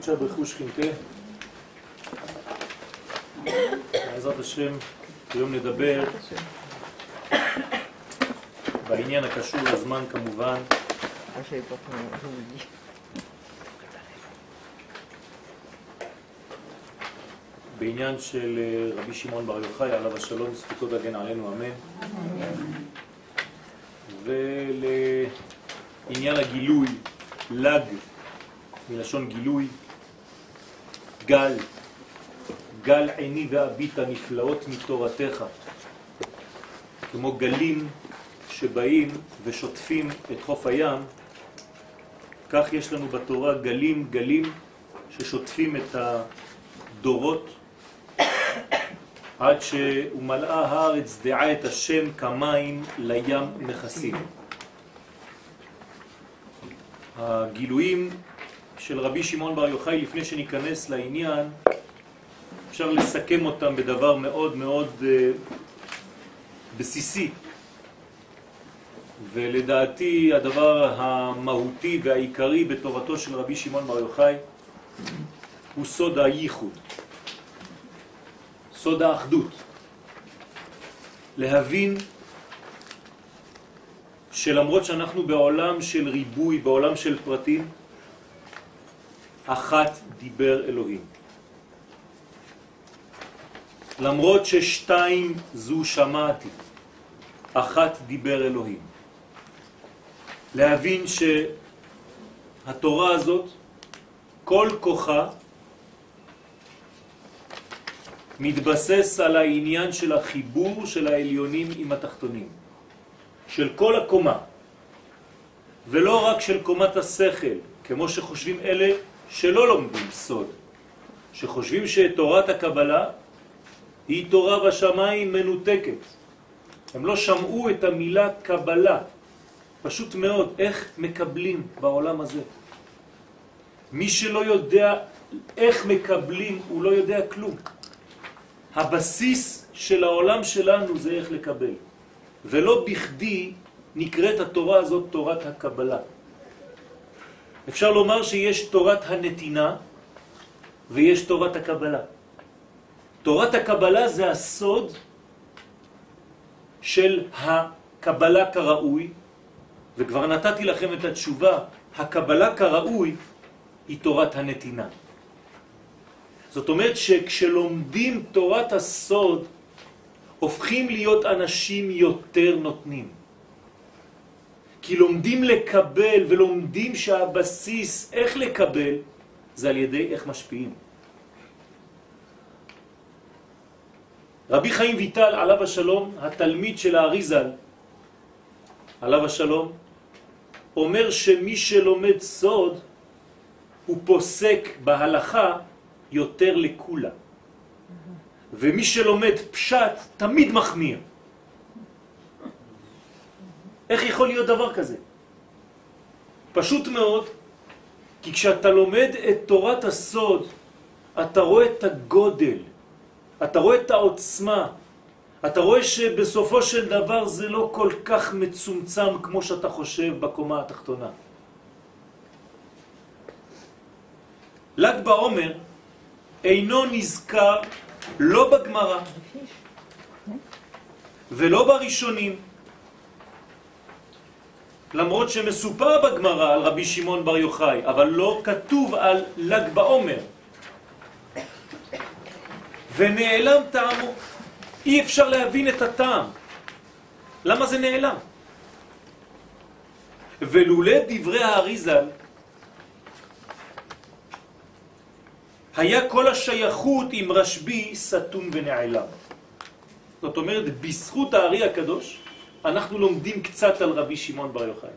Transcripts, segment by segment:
קודשה ברכו שכינתה. בעזרת השם, היום נדבר בעניין הקשור לזמן כמובן. בעניין של אה, רבי שמעון בר יוחאי, עליו השלום, זכותו תגן עלינו, אמן. ולעניין הגילוי, לג, מלשון גילוי, גל, גל עיני ואביט הנפלאות מתורתך, כמו גלים שבאים ושוטפים את חוף הים, כך יש לנו בתורה גלים, גלים ששוטפים את הדורות עד שמלאה הארץ דעה את השם כמים לים מכסים. הגילויים של רבי שמעון בר יוחאי לפני שניכנס לעניין, אפשר לסכם אותם בדבר מאוד מאוד uh, בסיסי. ולדעתי הדבר המהותי והעיקרי בתורתו של רבי שמעון בר יוחאי הוא סוד הייחוד. סוד האחדות. להבין שלמרות שאנחנו בעולם של ריבוי, בעולם של פרטים, אחת דיבר אלוהים. למרות ששתיים זו שמעתי, אחת דיבר אלוהים. להבין שהתורה הזאת, כל כוחה מתבסס על העניין של החיבור של העליונים עם התחתונים, של כל הקומה, ולא רק של קומת השכל, כמו שחושבים אלה שלא לומדים סוד, שחושבים שתורת הקבלה היא תורה בשמיים מנותקת. הם לא שמעו את המילה קבלה, פשוט מאוד, איך מקבלים בעולם הזה. מי שלא יודע איך מקבלים, הוא לא יודע כלום. הבסיס של העולם שלנו זה איך לקבל. ולא בכדי נקראת התורה הזאת תורת הקבלה. אפשר לומר שיש תורת הנתינה ויש תורת הקבלה. תורת הקבלה זה הסוד של הקבלה כראוי, וכבר נתתי לכם את התשובה, הקבלה כראוי היא תורת הנתינה. זאת אומרת שכשלומדים תורת הסוד, הופכים להיות אנשים יותר נותנים. כי לומדים לקבל ולומדים שהבסיס איך לקבל זה על ידי איך משפיעים. רבי חיים ויטל עליו השלום, התלמיד של האריזל, עליו השלום, אומר שמי שלומד סוד הוא פוסק בהלכה יותר לכולה. ומי שלומד פשט תמיד מחמיר. איך יכול להיות דבר כזה? פשוט מאוד, כי כשאתה לומד את תורת הסוד, אתה רואה את הגודל, אתה רואה את העוצמה, אתה רואה שבסופו של דבר זה לא כל כך מצומצם כמו שאתה חושב בקומה התחתונה. ל"ג בעומר אינו נזכר לא בגמרא ולא בראשונים, למרות שמסופר בגמרא על רבי שמעון בר יוחאי, אבל לא כתוב על ל"ג בעומר. ונעלם טעמו. אי אפשר להבין את הטעם. למה זה נעלם? ולולא דברי האריזל, היה כל השייכות עם רשבי סתום ונעלם. זאת אומרת, בזכות הארי הקדוש, אנחנו לומדים קצת על רבי שמעון בר יוחאי.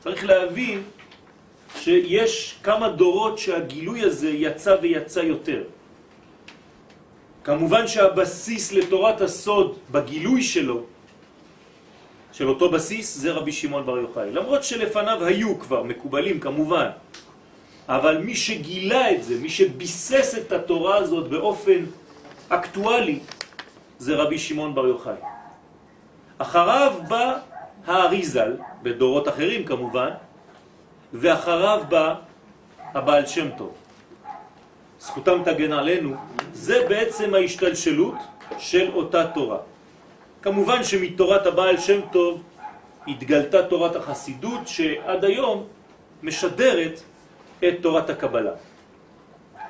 צריך להבין שיש כמה דורות שהגילוי הזה יצא ויצא יותר. כמובן שהבסיס לתורת הסוד בגילוי שלו, של אותו בסיס, זה רבי שמעון בר יוחאי. למרות שלפניו היו כבר מקובלים כמובן, אבל מי שגילה את זה, מי שביסס את התורה הזאת באופן אקטואלי, זה רבי שמעון בר יוחאי. אחריו בא האריזל, בדורות אחרים כמובן, ואחריו בא הבעל שם טוב. זכותם תגן עלינו, זה בעצם ההשתלשלות של אותה תורה. כמובן שמתורת הבעל שם טוב התגלתה תורת החסידות שעד היום משדרת את תורת הקבלה.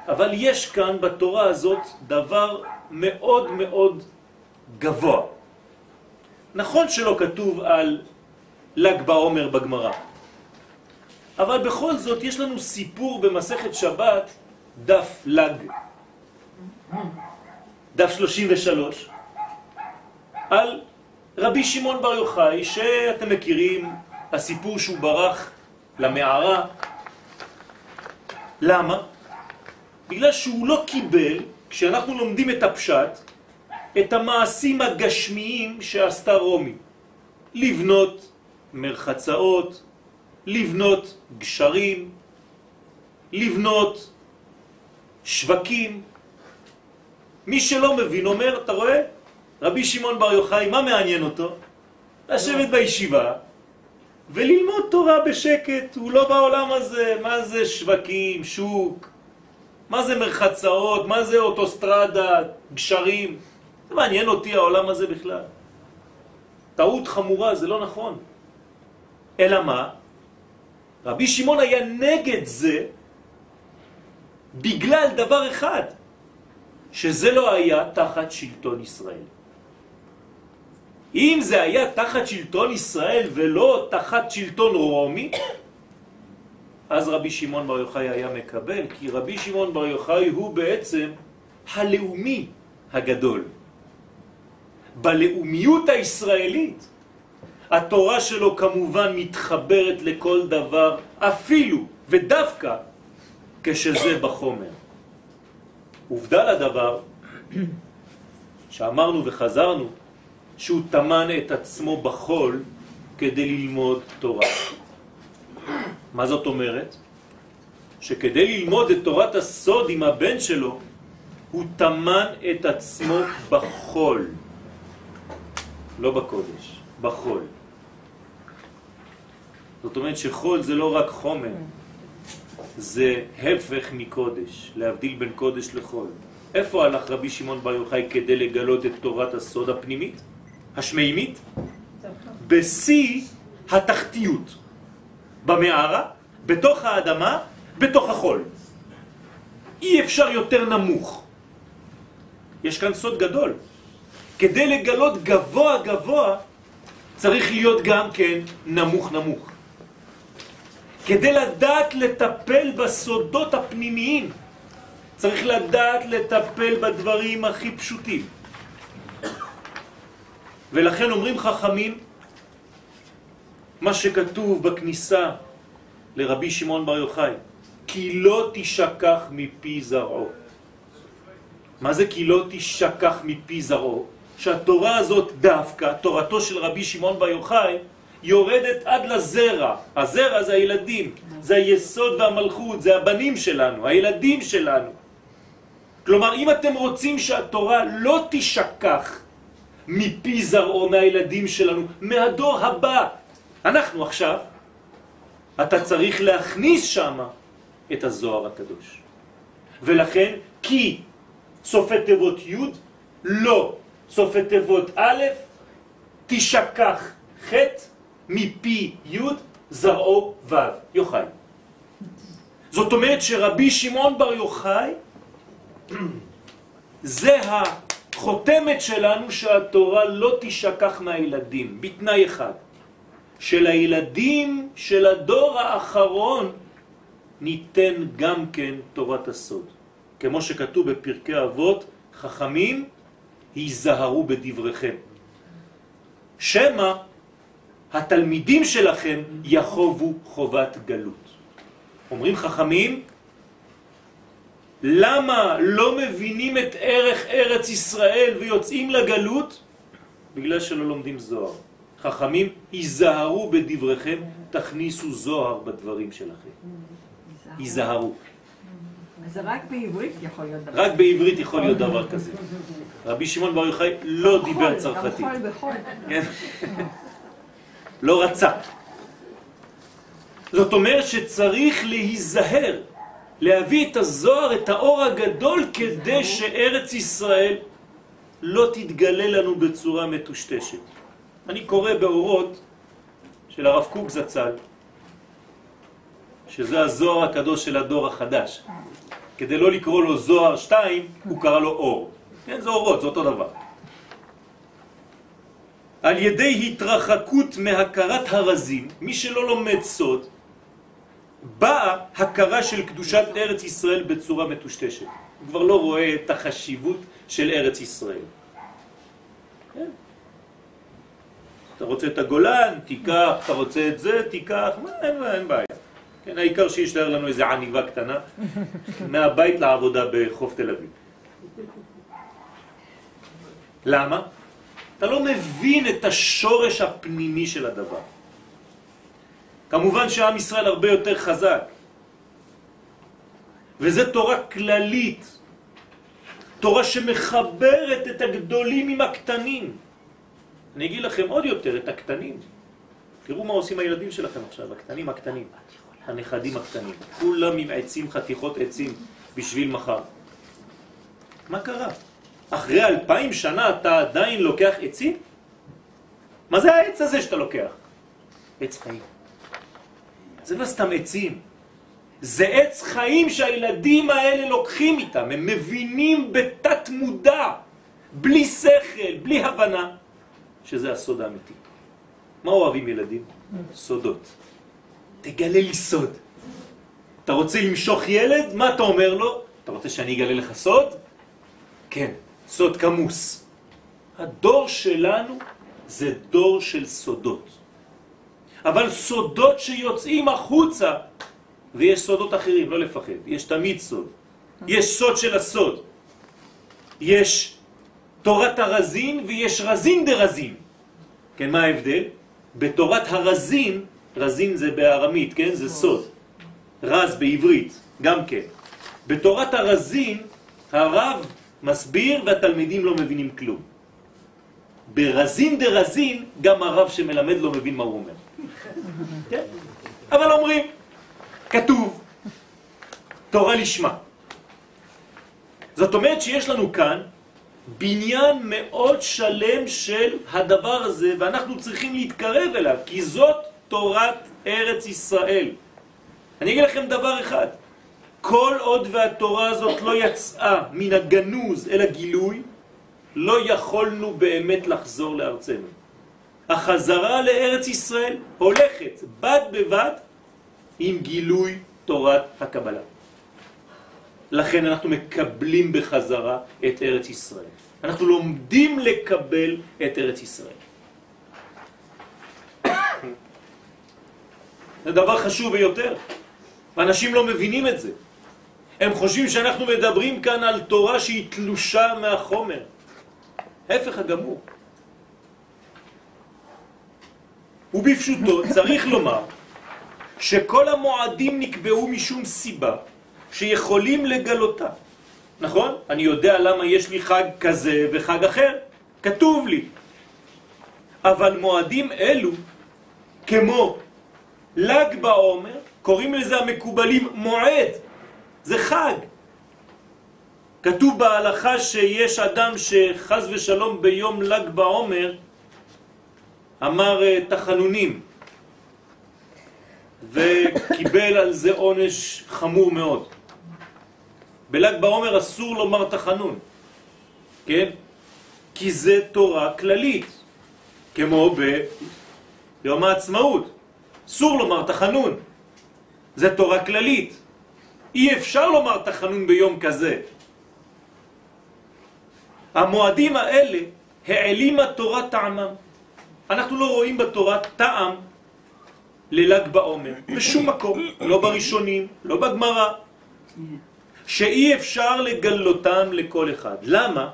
אבל יש כאן בתורה הזאת דבר מאוד מאוד גבוה. נכון שלא כתוב על ל"ג בעומר בגמרא, אבל בכל זאת יש לנו סיפור במסכת שבת, דף ל"ג, דף 33, על רבי שמעון בר יוחאי, שאתם מכירים, הסיפור שהוא ברח למערה. למה? בגלל שהוא לא קיבל, כשאנחנו לומדים את הפשט, את המעשים הגשמיים שעשתה רומי. לבנות מרחצאות, לבנות גשרים, לבנות שווקים. מי שלא מבין אומר, אתה רואה? רבי שמעון בר יוחאי, מה מעניין אותו? לשבת בישיבה וללמוד תורה בשקט, הוא לא בעולם הזה, מה זה שווקים, שוק, מה זה מרחצאות, מה זה אוטוסטרדה, גשרים, זה מעניין אותי העולם הזה בכלל. טעות חמורה, זה לא נכון. אלא מה? רבי שמעון היה נגד זה בגלל דבר אחד, שזה לא היה תחת שלטון ישראל. אם זה היה תחת שלטון ישראל ולא תחת שלטון רומי, אז רבי שמעון בר יוחאי היה מקבל, כי רבי שמעון בר יוחאי הוא בעצם הלאומי הגדול. בלאומיות הישראלית התורה שלו כמובן מתחברת לכל דבר, אפילו ודווקא כשזה בחומר. עובדה לדבר שאמרנו וחזרנו שהוא תמן את עצמו בחול כדי ללמוד תורה. מה זאת אומרת? שכדי ללמוד את תורת הסוד עם הבן שלו, הוא תמן את עצמו בחול, לא בקודש, בחול. זאת אומרת שחול זה לא רק חומר, זה הפך מקודש, להבדיל בין קודש לחול. איפה הלך רבי שמעון בר יוחאי כדי לגלות את תורת הסוד הפנימית? השמימית? בשיא התחתיות. במערה, בתוך האדמה, בתוך החול. אי אפשר יותר נמוך. יש כאן סוד גדול. כדי לגלות גבוה גבוה, צריך להיות גם כן נמוך נמוך. כדי לדעת לטפל בסודות הפנימיים, צריך לדעת לטפל בדברים הכי פשוטים. ולכן אומרים חכמים, מה שכתוב בכניסה לרבי שמעון בר יוחאי, כי לא תשכח מפי זרעו. מה זה כי לא תשכח מפי זרעו? שהתורה הזאת דווקא, תורתו של רבי שמעון בר יוחאי, יורדת עד לזרע. הזרע זה הילדים, זה היסוד והמלכות, זה הבנים שלנו, הילדים שלנו. כלומר, אם אתם רוצים שהתורה לא תשכח מפי זרעו, מהילדים שלנו, מהדור הבא, אנחנו עכשיו, אתה צריך להכניס שם את הזוהר הקדוש. ולכן, כי סופי תיבות י', לא סופי תיבות א', תשכח ח' מפי י' זרעו ו', יוחאי. זאת אומרת שרבי שמעון בר יוחאי זה החותמת שלנו שהתורה לא תשכח מהילדים, בתנאי אחד, שלילדים של הדור האחרון ניתן גם כן תורת הסוד. כמו שכתוב בפרקי אבות, חכמים היזהרו בדבריכם. שמה התלמידים שלכם יחובו חובת גלות. אומרים חכמים, למה לא מבינים את ערך ארץ ישראל ויוצאים לגלות? בגלל שלא לומדים זוהר. חכמים, היזהרו בדבריכם, תכניסו זוהר בדברים שלכם. היזהרו. זה רק בעברית יכול להיות דבר רק בעברית יכול להיות דבר כזה. רבי שמעון בר יוחאי לא דיבר צרפתית. גם חול בחול. כן? לא רצה. זאת אומרת שצריך להיזהר להביא את הזוהר, את האור הגדול, כדי שארץ ישראל לא תתגלה לנו בצורה מטושטשת. אני קורא באורות של הרב קוק זצ"ל, שזה הזוהר הקדוש של הדור החדש. כדי לא לקרוא לו זוהר 2, הוא קרא לו אור. כן, זה אורות, זה אותו דבר. על ידי התרחקות מהכרת הרזים, מי שלא לומד סוד, באה הכרה של קדושת ארץ ישראל בצורה מטושטשת. הוא כבר לא רואה את החשיבות של ארץ ישראל. כן. אתה רוצה את הגולן, תיקח, אתה רוצה את זה, תיקח, מה, אין, אין בעיה. כן, העיקר שישתאר לנו איזה עניבה קטנה מהבית לעבודה בחוף תל אביב. למה? אתה לא מבין את השורש הפנימי של הדבר. כמובן שעם ישראל הרבה יותר חזק. וזה תורה כללית, תורה שמחברת את הגדולים עם הקטנים. אני אגיד לכם עוד יותר, את הקטנים. תראו מה עושים הילדים שלכם עכשיו, הקטנים הקטנים, הנכדים הקטנים. כולם עם עצים, חתיכות עצים, בשביל מחר. מה קרה? אחרי אלפיים שנה אתה עדיין לוקח עצים? מה זה העץ הזה שאתה לוקח? עץ חיים. זה לא סתם עצים. זה עץ חיים שהילדים האלה לוקחים איתם, הם מבינים בתת מודע, בלי שכל, בלי הבנה, שזה הסוד האמיתי. מה אוהבים ילדים? סודות. תגלה לי סוד. אתה רוצה למשוך ילד? מה אתה אומר לו? אתה רוצה שאני אגלה לך סוד? כן, סוד כמוס. הדור שלנו זה דור של סודות. אבל סודות שיוצאים החוצה, ויש סודות אחרים, לא לפחד, יש תמיד סוד. יש סוד של הסוד. יש תורת הרזין ויש רזין דרזין. כן, מה ההבדל? בתורת הרזין, רזין זה בארמית, כן? זה סוד. רז בעברית, גם כן. בתורת הרזין, הרב מסביר והתלמידים לא מבינים כלום. ברזין דרזין, גם הרב שמלמד לא מבין מה הוא אומר. כן? אבל אומרים, כתוב, תורה לשמה. זאת אומרת שיש לנו כאן בניין מאוד שלם של הדבר הזה, ואנחנו צריכים להתקרב אליו, כי זאת תורת ארץ ישראל. אני אגיד לכם דבר אחד, כל עוד והתורה הזאת לא יצאה מן הגנוז אל הגילוי, לא יכולנו באמת לחזור לארצנו. החזרה לארץ ישראל הולכת בד בבד עם גילוי תורת הקבלה. לכן אנחנו מקבלים בחזרה את ארץ ישראל. אנחנו לומדים לקבל את ארץ ישראל. זה דבר חשוב ביותר, ואנשים לא מבינים את זה. הם חושבים שאנחנו מדברים כאן על תורה שהיא תלושה מהחומר. ההפך הגמור. ובפשוטו צריך לומר שכל המועדים נקבעו משום סיבה שיכולים לגלותה. נכון? אני יודע למה יש לי חג כזה וחג אחר, כתוב לי. אבל מועדים אלו, כמו ל"ג בעומר, קוראים לזה המקובלים מועד, זה חג. כתוב בהלכה שיש אדם שחז ושלום ביום ל"ג בעומר אמר אה, תחנונים וקיבל על זה עונש חמור מאוד. בל"ג בעומר אסור לומר תחנון, כן? כי זה תורה כללית, כמו ביום העצמאות. אסור לומר תחנון, זה תורה כללית. אי אפשר לומר תחנון ביום כזה. המועדים האלה העלימה תורה טעמם. אנחנו לא רואים בתורה טעם לל"ג בעומר, בשום מקום, לא בראשונים, לא בגמרא, שאי אפשר לגלותם לכל אחד. למה?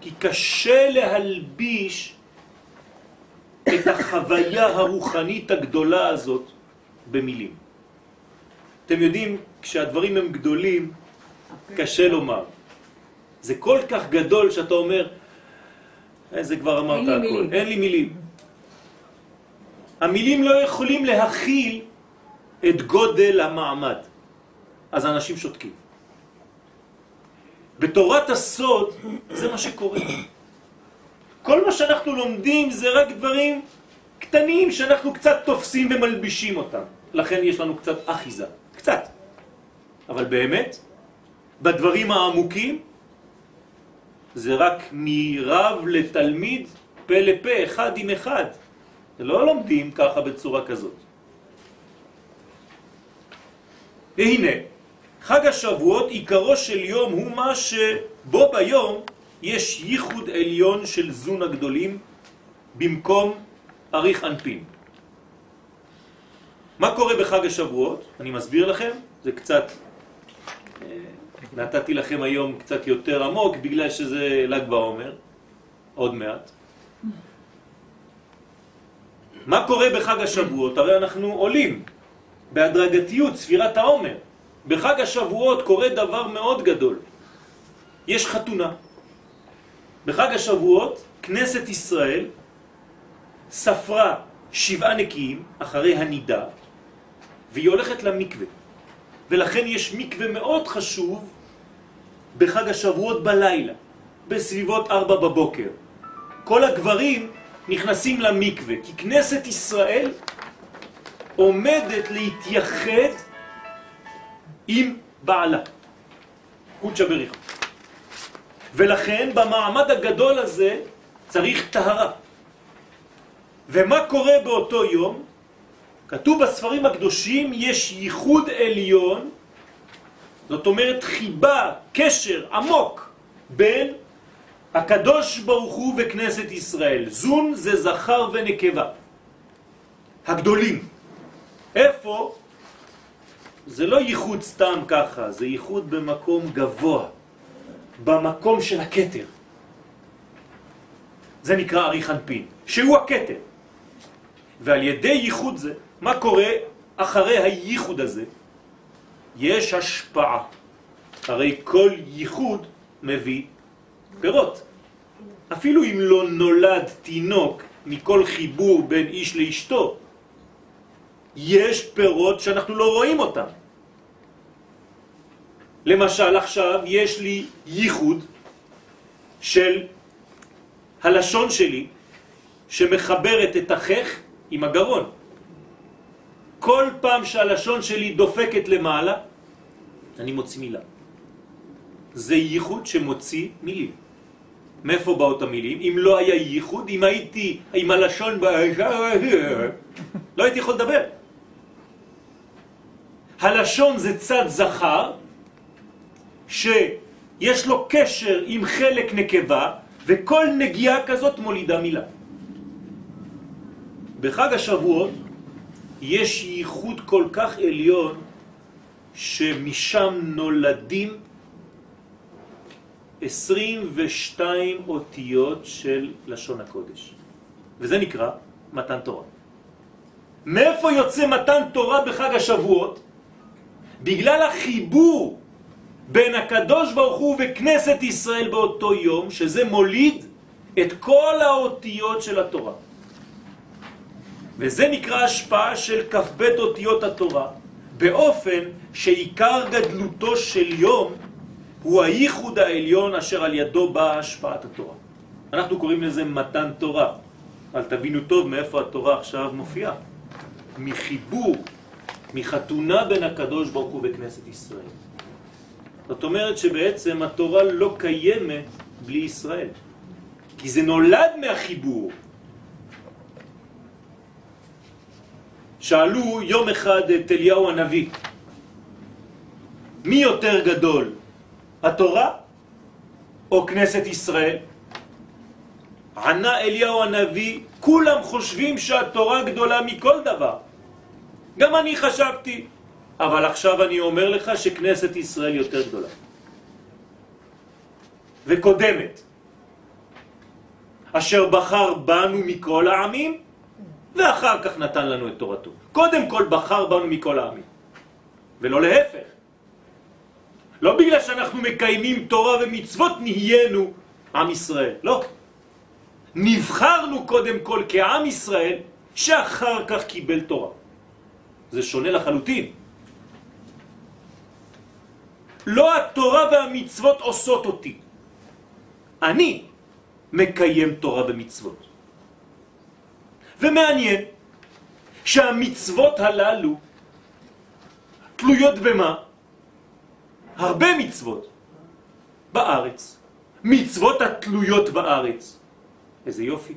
כי קשה להלביש את החוויה הרוחנית הגדולה הזאת במילים. אתם יודעים, כשהדברים הם גדולים, קשה לומר. זה כל כך גדול שאתה אומר, אה, זה כבר אמרת הכל, מילים. אין לי מילים. המילים לא יכולים להכיל את גודל המעמד. אז האנשים שותקים. בתורת הסוד זה מה שקורה. כל מה שאנחנו לומדים זה רק דברים קטנים שאנחנו קצת תופסים ומלבישים אותם. לכן יש לנו קצת אחיזה, קצת. אבל באמת, בדברים העמוקים, זה רק מרב לתלמיד, פה לפה, אחד עם אחד. לא לומדים ככה בצורה כזאת. והנה, חג השבועות עיקרו של יום הוא מה שבו ביום יש ייחוד עליון של זון הגדולים במקום אריך אנפין. מה קורה בחג השבועות? אני מסביר לכם, זה קצת, נתתי לכם היום קצת יותר עמוק בגלל שזה ל"ג בעומר, עוד מעט. מה קורה בחג השבועות? הרי אנחנו עולים בהדרגתיות, ספירת העומר. בחג השבועות קורה דבר מאוד גדול. יש חתונה. בחג השבועות כנסת ישראל ספרה שבעה נקיים אחרי הנידה, והיא הולכת למקווה. ולכן יש מקווה מאוד חשוב בחג השבועות בלילה, בסביבות ארבע בבוקר. כל הגברים נכנסים למקווה, כי כנסת ישראל עומדת להתייחד עם בעלה, קודשא בריך. ולכן במעמד הגדול הזה צריך טהרה. ומה קורה באותו יום? כתוב בספרים הקדושים יש ייחוד עליון, זאת אומרת חיבה, קשר עמוק בין הקדוש ברוך הוא וכנסת ישראל. זון זה זכר ונקבה. הגדולים. איפה? זה לא ייחוד סתם ככה, זה ייחוד במקום גבוה, במקום של הקטר. זה נקרא אריך אנפין, שהוא הקטר. ועל ידי ייחוד זה, מה קורה אחרי הייחוד הזה? יש השפעה. הרי כל ייחוד מביא פירות. אפילו אם לא נולד תינוק מכל חיבור בין איש לאשתו, יש פירות שאנחנו לא רואים אותם. למשל עכשיו יש לי ייחוד של הלשון שלי שמחברת את החך עם הגרון. כל פעם שהלשון שלי דופקת למעלה, אני מוציא מילה. זה ייחוד שמוציא מילים. מאיפה באות המילים? אם לא היה ייחוד, אם הייתי עם הלשון, לא הייתי יכול לדבר. הלשון זה צד זכר, שיש לו קשר עם חלק נקבה, וכל נגיעה כזאת מולידה מילה. בחג השבועות יש ייחוד כל כך עליון שמשם נולדים 22 אותיות של לשון הקודש. וזה נקרא מתן תורה. מאיפה יוצא מתן תורה בחג השבועות? בגלל החיבור בין הקדוש ברוך הוא וכנסת ישראל באותו יום, שזה מוליד את כל האותיות של התורה. וזה נקרא השפעה של כ"ב אותיות התורה, באופן שעיקר גדלותו של יום הוא הייחוד העליון אשר על ידו באה השפעת התורה. אנחנו קוראים לזה מתן תורה, אבל תבינו טוב מאיפה התורה עכשיו מופיעה. מחיבור, מחתונה בין הקדוש ברוך הוא וכנסת ישראל. זאת אומרת שבעצם התורה לא קיימת בלי ישראל, כי זה נולד מהחיבור. שאלו יום אחד את אליהו הנביא, מי יותר גדול, התורה או כנסת ישראל? ענה אליהו הנביא, כולם חושבים שהתורה גדולה מכל דבר. גם אני חשבתי, אבל עכשיו אני אומר לך שכנסת ישראל יותר גדולה. וקודמת. אשר בחר בנו מכל העמים, ואחר כך נתן לנו את תורתו. קודם כל בחר בנו מכל העמים, ולא להפך. לא בגלל שאנחנו מקיימים תורה ומצוות נהיינו עם ישראל, לא. נבחרנו קודם כל כעם ישראל, שאחר כך קיבל תורה. זה שונה לחלוטין. לא התורה והמצוות עושות אותי. אני מקיים תורה ומצוות. ומעניין שהמצוות הללו תלויות במה? הרבה מצוות בארץ. מצוות התלויות בארץ. איזה יופי.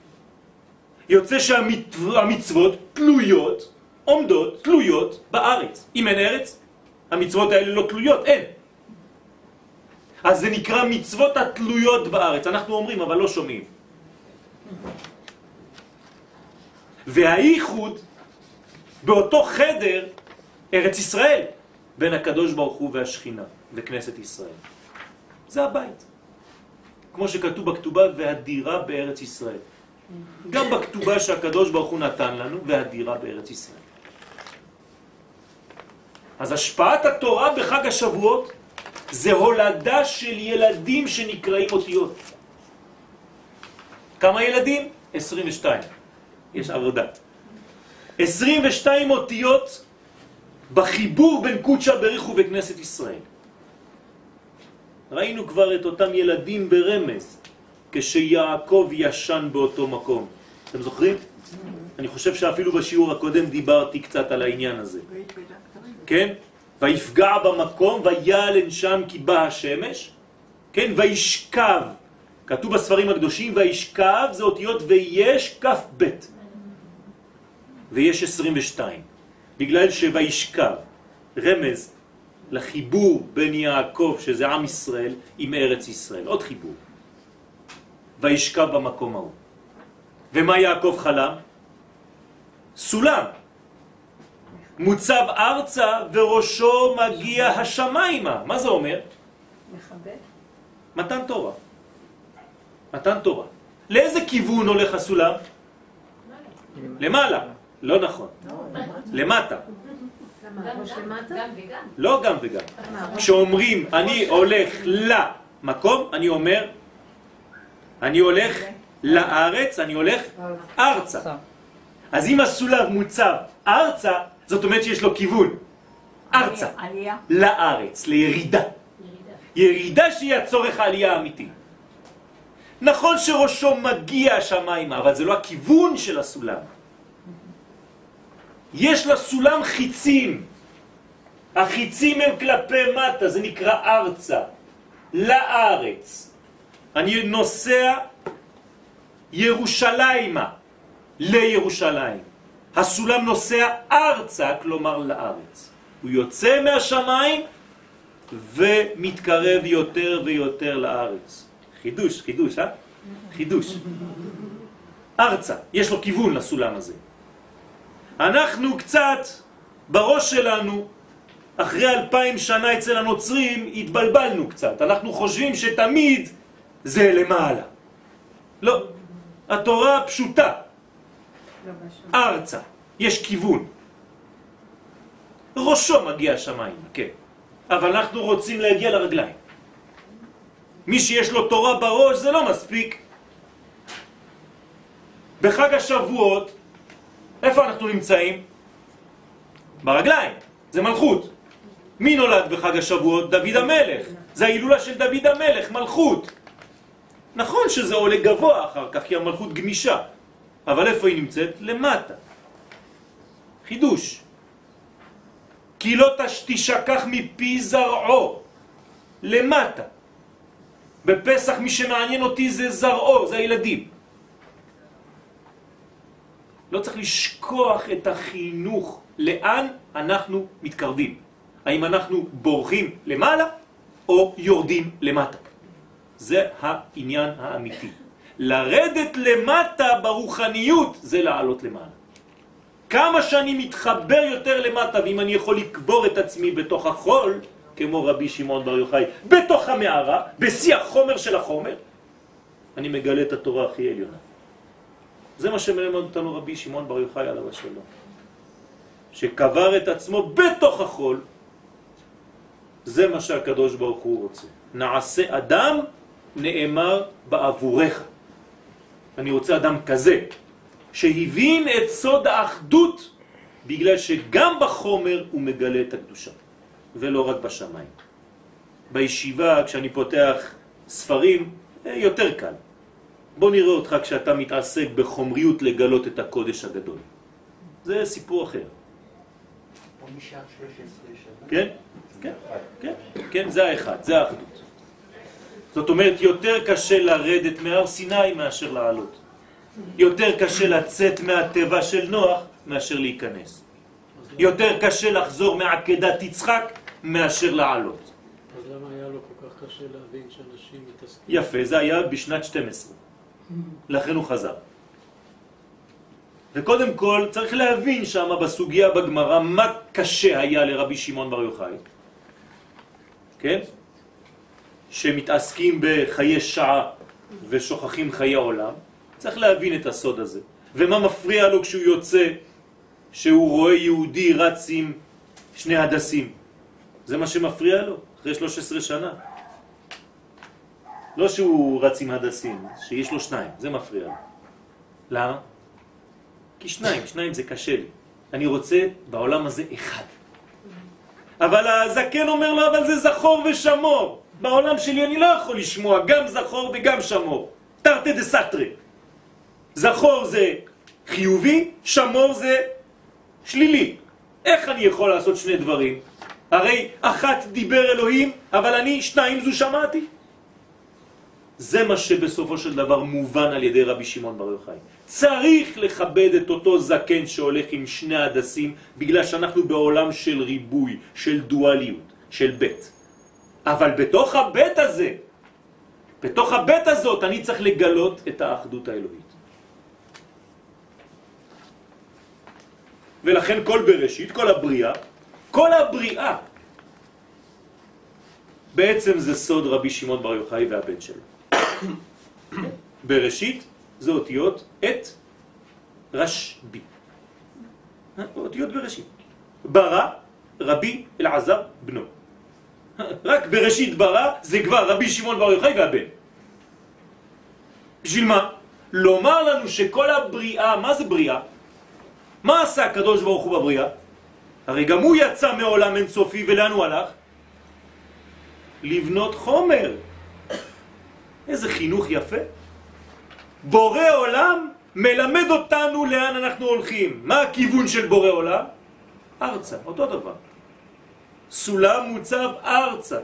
יוצא שהמצוות תלויות, עומדות, תלויות בארץ. אם אין ארץ, המצוות האלה לא תלויות, אין. אז זה נקרא מצוות התלויות בארץ. אנחנו אומרים, אבל לא שומעים. והייחוד באותו חדר ארץ ישראל, בין הקדוש ברוך הוא והשכינה וכנסת ישראל. זה הבית. כמו שכתוב בכתובה, והדירה בארץ ישראל. גם בכתובה שהקדוש ברוך הוא נתן לנו, והדירה בארץ ישראל. אז השפעת התורה בחג השבועות זה הולדה של ילדים שנקראים אותיות. כמה ילדים? 22. יש עבודה. 22 אותיות בחיבור בין קודשא בריחו וכנסת ישראל. ראינו כבר את אותם ילדים ברמז, כשיעקב ישן באותו מקום. אתם זוכרים? אני חושב שאפילו בשיעור הקודם דיברתי קצת על העניין הזה. כן? ויפגע במקום ויעלן שם כי בא השמש, כן? וישכב, כתוב בספרים הקדושים, וישכב זה אותיות ויש כף בית, ויש 22, בגלל שוישכב, רמז לחיבור בין יעקב, שזה עם ישראל, עם ארץ ישראל. עוד חיבור. וישכב במקום ההוא. ומה יעקב חלם? סולם. מוצב ארצה וראשו מגיע השמיימה. מה זה אומר? מכבד. מתן תורה. מתן תורה. לאיזה כיוון הולך הסולם? למעלה. לא נכון. למטה. לא גם וגם. כשאומרים אני הולך למקום, אני אומר, אני הולך לארץ, אני הולך ארצה. אז אם הסולב מוצב ארצה, זאת אומרת שיש לו כיוון. ארצה. לארץ, לירידה. ירידה שהיא הצורך העלייה האמיתי. נכון שראשו מגיע השמיימה, אבל זה לא הכיוון של הסולם. יש לה סולם חיצים. החיצים הם כלפי מטה, זה נקרא ארצה, לארץ. אני נוסע ירושלימה, לירושלים. הסולם נוסע ארצה, כלומר לארץ. הוא יוצא מהשמיים ומתקרב יותר ויותר לארץ. חידוש, חידוש, אה? חידוש. ארצה, יש לו כיוון לסולם הזה. אנחנו קצת בראש שלנו, אחרי אלפיים שנה אצל הנוצרים, התבלבלנו קצת. אנחנו חושבים שתמיד זה למעלה. לא, התורה פשוטה. ארצה, יש כיוון. ראשו מגיע השמיים, כן. אבל אנחנו רוצים להגיע לרגליים. מי שיש לו תורה בראש זה לא מספיק. בחג השבועות איפה אנחנו נמצאים? ברגליים, זה מלכות. מי נולד בחג השבועות? דוד המלך. זה ההילולה של דוד המלך, מלכות. נכון שזה עולה גבוה אחר כך, כי המלכות גמישה. אבל איפה היא נמצאת? למטה. חידוש. כי לא תשכח מפי זרעו. למטה. בפסח מי שמעניין אותי זה זרעו, זה הילדים. לא צריך לשכוח את החינוך, לאן אנחנו מתקרבים. האם אנחנו בורחים למעלה או יורדים למטה. זה העניין האמיתי. לרדת למטה ברוחניות זה לעלות למעלה. כמה שאני מתחבר יותר למטה, ואם אני יכול לקבור את עצמי בתוך החול, כמו רבי שמעון בר יוחאי, בתוך המערה, בשיא החומר של החומר, אני מגלה את התורה הכי עליונה. זה מה שמלמד אותנו רבי שמעון בר יוחאי עליו השלום. שקבר את עצמו בתוך החול, זה מה שהקדוש ברוך הוא רוצה. נעשה אדם נאמר בעבורך. אני רוצה אדם כזה, שהבין את סוד האחדות, בגלל שגם בחומר הוא מגלה את הקדושה, ולא רק בשמיים. בישיבה, כשאני פותח ספרים, אה, יותר קל. בוא נראה אותך כשאתה מתעסק בחומריות לגלות את הקודש הגדול. זה סיפור אחר. כן, כן, כן, כן, זה האחד, זה האחדות. זאת אומרת, יותר קשה לרדת מהר סיני מאשר לעלות. יותר קשה לצאת מהטבע של נוח מאשר להיכנס. יותר קשה לחזור מעקדת יצחק מאשר לעלות. אז למה היה לו כל כך קשה להבין שאנשים מתעסקים? יפה, זה היה בשנת 12. לכן הוא חזר. וקודם כל צריך להבין שם בסוגיה בגמרא מה קשה היה לרבי שמעון בר יוחאי, כן? שמתעסקים בחיי שעה ושוכחים חיי עולם, צריך להבין את הסוד הזה. ומה מפריע לו כשהוא יוצא, שהוא רואה יהודי רץ עם שני הדסים? זה מה שמפריע לו, אחרי 13 שנה. לא שהוא רץ עם הדסים, שיש לו שניים, זה מפריע. למה? כי שניים, שניים זה קשה לי. אני רוצה בעולם הזה אחד. אבל הזקן אומר לו, אבל זה זכור ושמור. בעולם שלי אני לא יכול לשמוע גם זכור וגם שמור. תרתי דה סתרי. זכור זה חיובי, שמור זה שלילי. איך אני יכול לעשות שני דברים? הרי אחת דיבר אלוהים, אבל אני שניים זו שמעתי. זה מה שבסופו של דבר מובן על ידי רבי שמעון בר יוחאי. צריך לכבד את אותו זקן שהולך עם שני הדסים, בגלל שאנחנו בעולם של ריבוי, של דואליות, של בית. אבל בתוך הבית הזה, בתוך הבית הזאת, אני צריך לגלות את האחדות האלוהית. ולכן כל בראשית, כל הבריאה, כל הבריאה, בעצם זה סוד רבי שמעון בר יוחאי והבן שלו. בראשית זה אותיות את רשבי. אותיות בראשית. ברא רבי אלעזר בנו. רק בראשית ברא זה כבר רבי שמעון בר יוחאי והבן. בשביל מה? לומר לנו שכל הבריאה, מה זה בריאה? מה עשה הקדוש ברוך הוא בבריאה? הרי גם הוא יצא מעולם אינסופי ולאן הוא הלך? לבנות חומר. איזה חינוך יפה. בורא עולם מלמד אותנו לאן אנחנו הולכים. מה הכיוון של בורא עולם? ארצה, אותו דבר. סולם מוצב ארצה.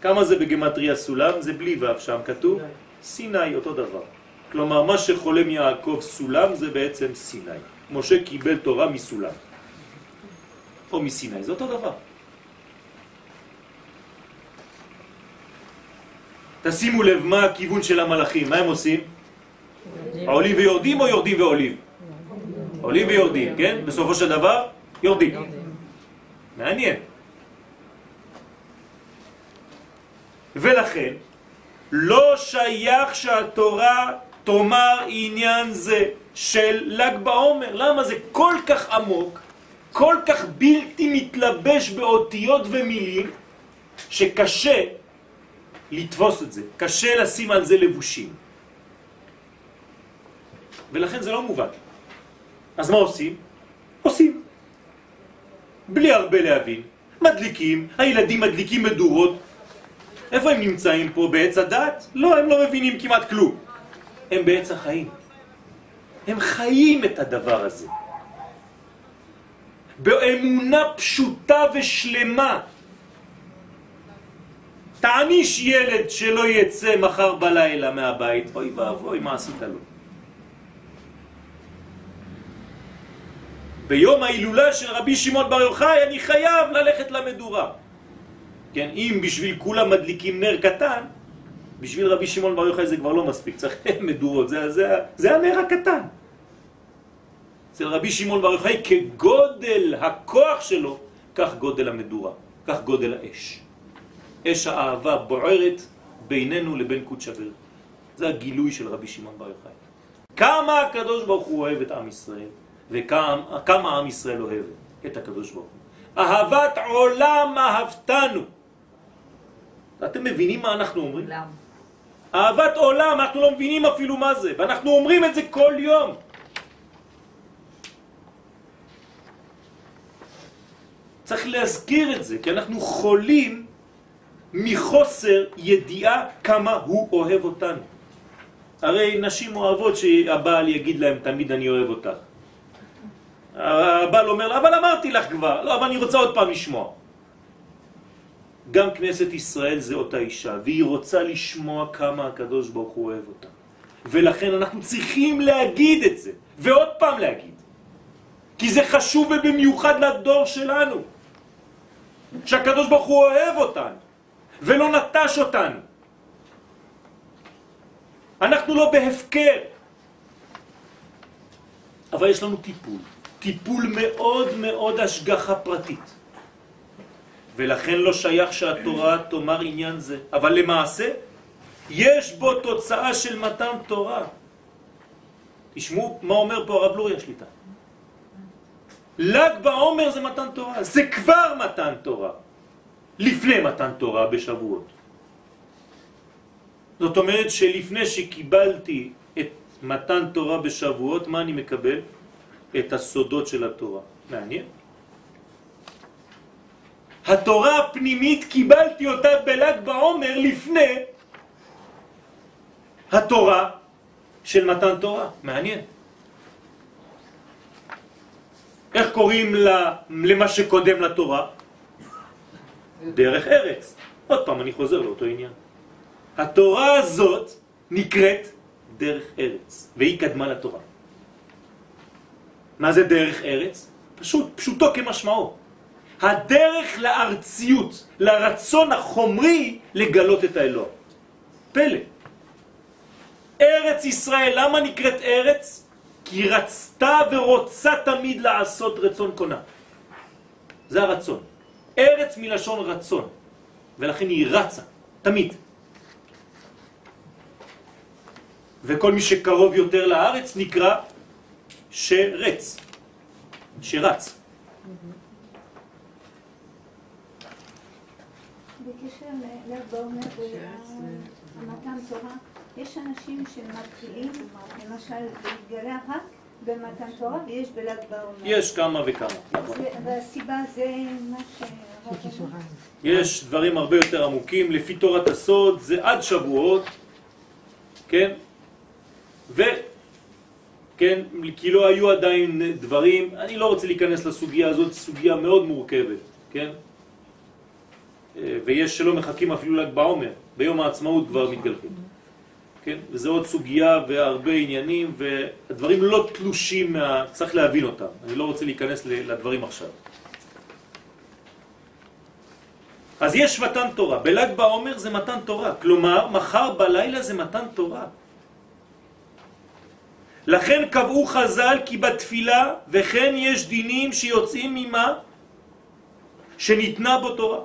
כמה זה בגמטריה סולם? זה בלי ו' שם כתוב? סיני, אותו דבר. כלומר, מה שחולם יעקב סולם זה בעצם סיני. משה קיבל תורה מסולם. או מסיני, זה אותו דבר. תשימו לב מה הכיוון של המלאכים, מה הם עושים? עולים ויורדים או יורדים ועולים? עולים ויורדים, כן? בסופו של דבר, יורדים. מעניין. ולכן, לא שייך שהתורה תאמר עניין זה של ל"ג בעומר. למה זה כל כך עמוק, כל כך בלתי מתלבש באותיות ומילים, שקשה לתפוס את זה, קשה לשים על זה לבושים. ולכן זה לא מובן. אז מה עושים? עושים. בלי הרבה להבין. מדליקים, הילדים מדליקים מדורות. איפה הם נמצאים פה? בעץ הדת? לא, הם לא מבינים כמעט כלום. הם בעץ החיים. הם חיים את הדבר הזה. באמונה פשוטה ושלמה. תעניש ילד שלא יצא מחר בלילה מהבית, אוי ואבוי, מה עשית לו? ביום ההילולה של רבי שמעון בר יוחאי אני חייב ללכת למדורה. כן, אם בשביל כולם מדליקים נר קטן, בשביל רבי שמעון בר יוחאי זה כבר לא מספיק, צריך מדורות, זה, זה, זה הנר הקטן. אצל רבי שמעון בר יוחאי כגודל הכוח שלו, כך גודל המדורה, כך גודל האש. אש האהבה בוערת בינינו לבין קודש הברך. זה הגילוי של רבי שמעון בר יוחאי. כמה הקדוש ברוך הוא אוהב את עם ישראל, וכמה עם ישראל אוהב את הקדוש ברוך הוא. אהבת עולם אהבתנו. אתם מבינים מה אנחנו אומרים? עולם. אהבת עולם, אנחנו לא מבינים אפילו מה זה, ואנחנו אומרים את זה כל יום. צריך להזכיר את זה, כי אנחנו חולים מחוסר ידיעה כמה הוא אוהב אותנו. הרי נשים אוהבות שהבעל יגיד להם תמיד אני אוהב אותך. הבעל אומר לה, אבל אמרתי לך כבר, לא, אבל אני רוצה עוד פעם לשמוע. גם כנסת ישראל זה אותה אישה, והיא רוצה לשמוע כמה הקדוש ברוך הוא אוהב אותה. ולכן אנחנו צריכים להגיד את זה, ועוד פעם להגיד. כי זה חשוב ובמיוחד לדור שלנו. שהקדוש ברוך הוא אוהב אותנו, ולא נטש אותנו. אנחנו לא בהפקר. אבל יש לנו טיפול, טיפול מאוד מאוד השגחה פרטית. ולכן לא שייך שהתורה תאמר עניין זה. אבל למעשה, יש בו תוצאה של מתן תורה. תשמעו מה אומר פה הרב לוריה שליטה. ל"ג בעומר זה מתן תורה, זה כבר מתן תורה, לפני מתן תורה בשבועות. זאת אומרת שלפני שקיבלתי את מתן תורה בשבועות, מה אני מקבל? את הסודות של התורה. מעניין. התורה הפנימית קיבלתי אותה בל"ג בעומר לפני התורה של מתן תורה. מעניין. איך קוראים למה שקודם לתורה? דרך ארץ. עוד פעם, אני חוזר לאותו עניין. התורה הזאת נקראת דרך ארץ, והיא קדמה לתורה. מה זה דרך ארץ? פשוט, פשוטו כמשמעו. הדרך לארציות, לרצון החומרי לגלות את האלוה. פלא. ארץ ישראל, למה נקראת ארץ? כי רצתה ורוצה תמיד לעשות רצון קונה. זה הרצון. ארץ מלשון רצון, ולכן היא רצה, תמיד. וכל מי שקרוב יותר לארץ נקרא שרץ, שרץ. בקשר לל"ג בעומר ומתן תורה, יש אנשים שמתחילים, למשל, להתגלה רק במתן תורה ויש בל"ג בעומר. יש כמה וכמה, נכון. והסיבה זה מה ש... יש דברים הרבה יותר עמוקים, לפי תורת הסוד זה עד שבועות, כן? ו... כן, כי לא היו עדיין דברים, אני לא רוצה להיכנס לסוגיה הזאת, סוגיה מאוד מורכבת, כן? אה, ויש שלא מחכים אפילו ל"ג בעומר, ביום העצמאות כבר מתגלחים. כן? וזה עוד סוגיה והרבה עניינים, והדברים לא תלושים, מה... צריך להבין אותם. אני לא רוצה להיכנס לדברים עכשיו. אז יש מתן תורה. בל"ג בעומר זה מתן תורה. כלומר, מחר בלילה זה מתן תורה. לכן קבעו חז"ל כי בתפילה וכן יש דינים שיוצאים ממה? שניתנה בו תורה.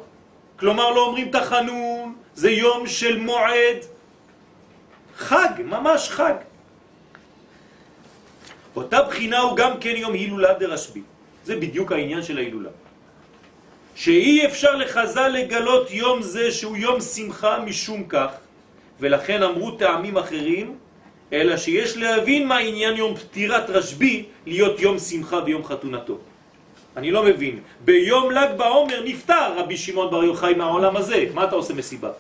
כלומר לא אומרים תחנון, זה יום של מועד, חג, ממש חג. אותה בחינה הוא גם כן יום הילולה דרשבי. זה בדיוק העניין של ההילולה. שאי אפשר לחז"ל לגלות יום זה שהוא יום שמחה משום כך, ולכן אמרו טעמים אחרים אלא שיש להבין מה עניין יום פטירת רשב"י להיות יום שמחה ויום חתונתו. אני לא מבין. ביום ל"ג בעומר נפטר רבי שמעון בר יוחאי מהעולם הזה. מה אתה עושה מסיבה?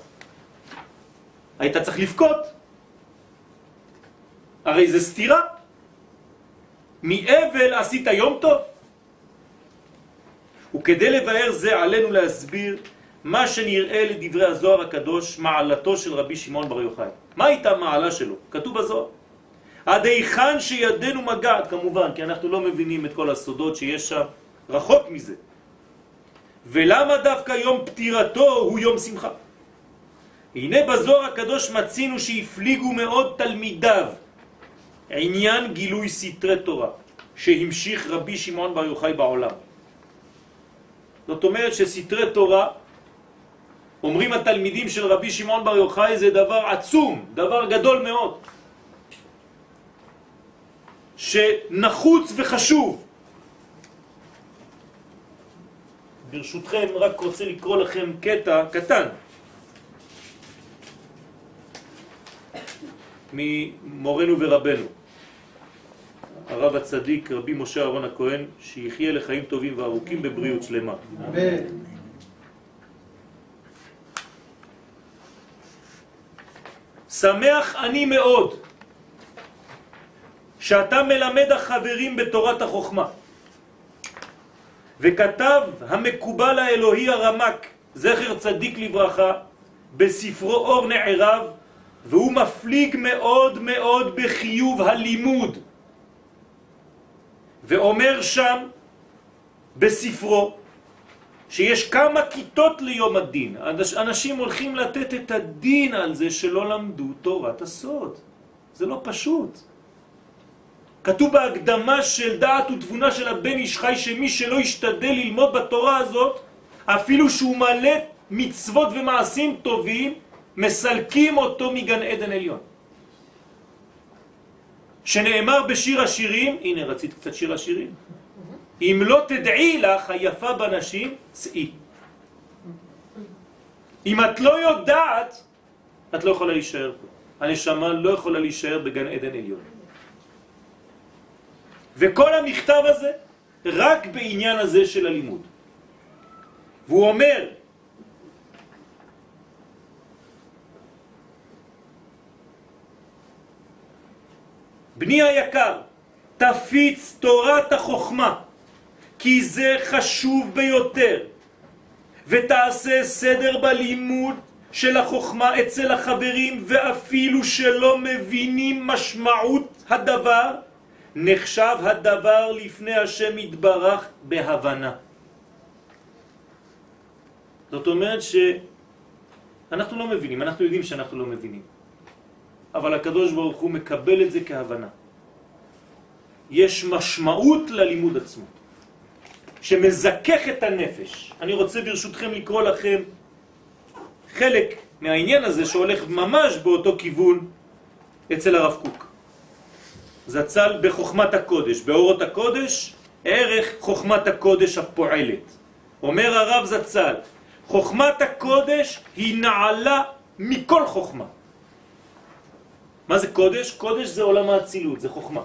היית צריך לבכות. הרי זה סתירה. מאבל עשית יום טוב. וכדי לבאר זה עלינו להסביר מה שנראה לדברי הזוהר הקדוש מעלתו של רבי שמעון בר יוחאי. מה הייתה מעלה שלו? כתוב בזוהר. עד היכן שידנו מגעת, כמובן, כי אנחנו לא מבינים את כל הסודות שיש שם, רחוק מזה. ולמה דווקא יום פטירתו הוא יום שמחה? הנה בזוהר הקדוש מצינו שהפליגו מאוד תלמידיו עניין גילוי סתרי תורה שהמשיך רבי שמעון בר יוחאי בעולם. זאת אומרת שסתרי תורה אומרים התלמידים של רבי שמעון בר יוחאי זה דבר עצום, דבר גדול מאוד, שנחוץ וחשוב. ברשותכם, רק רוצה לקרוא לכם קטע קטן ממורנו ורבנו, הרב הצדיק רבי משה אהרון הכהן, שיחיה לחיים טובים וארוכים בבריאות שלמה. אמן. שמח אני מאוד שאתה מלמד החברים בתורת החוכמה. וכתב המקובל האלוהי הרמק, זכר צדיק לברכה, בספרו אור נערב, והוא מפליג מאוד מאוד בחיוב הלימוד. ואומר שם בספרו שיש כמה כיתות ליום הדין. אנשים הולכים לתת את הדין על זה שלא למדו תורת הסוד. זה לא פשוט. כתוב בהקדמה של דעת ותבונה של הבן איש חי שמי שלא ישתדל ללמוד בתורה הזאת, אפילו שהוא מלא מצוות ומעשים טובים, מסלקים אותו מגן עדן עליון. שנאמר בשיר השירים, הנה רצית קצת שיר השירים, אם לא תדעי לך היפה בנשים, צאי. אם את לא יודעת, את לא יכולה להישאר פה. הנשמה לא יכולה להישאר בגן עדן עליון. וכל המכתב הזה רק בעניין הזה של הלימוד. והוא אומר, בני היקר, תפיץ תורת החוכמה, כי זה חשוב ביותר, ותעשה סדר בלימוד של החוכמה אצל החברים, ואפילו שלא מבינים משמעות הדבר, נחשב הדבר לפני השם יתברך בהבנה. זאת אומרת שאנחנו לא מבינים, אנחנו יודעים שאנחנו לא מבינים. אבל הקדוש ברוך הוא מקבל את זה כהבנה. יש משמעות ללימוד עצמו, שמזכך את הנפש. אני רוצה ברשותכם לקרוא לכם חלק מהעניין הזה שהולך ממש באותו כיוון אצל הרב קוק. זצ"ל בחוכמת הקודש, באורות הקודש, ערך חוכמת הקודש הפועלת. אומר הרב זצ"ל, חוכמת הקודש היא נעלה מכל חוכמה. מה זה קודש? קודש זה עולם האצילות, זה חוכמה.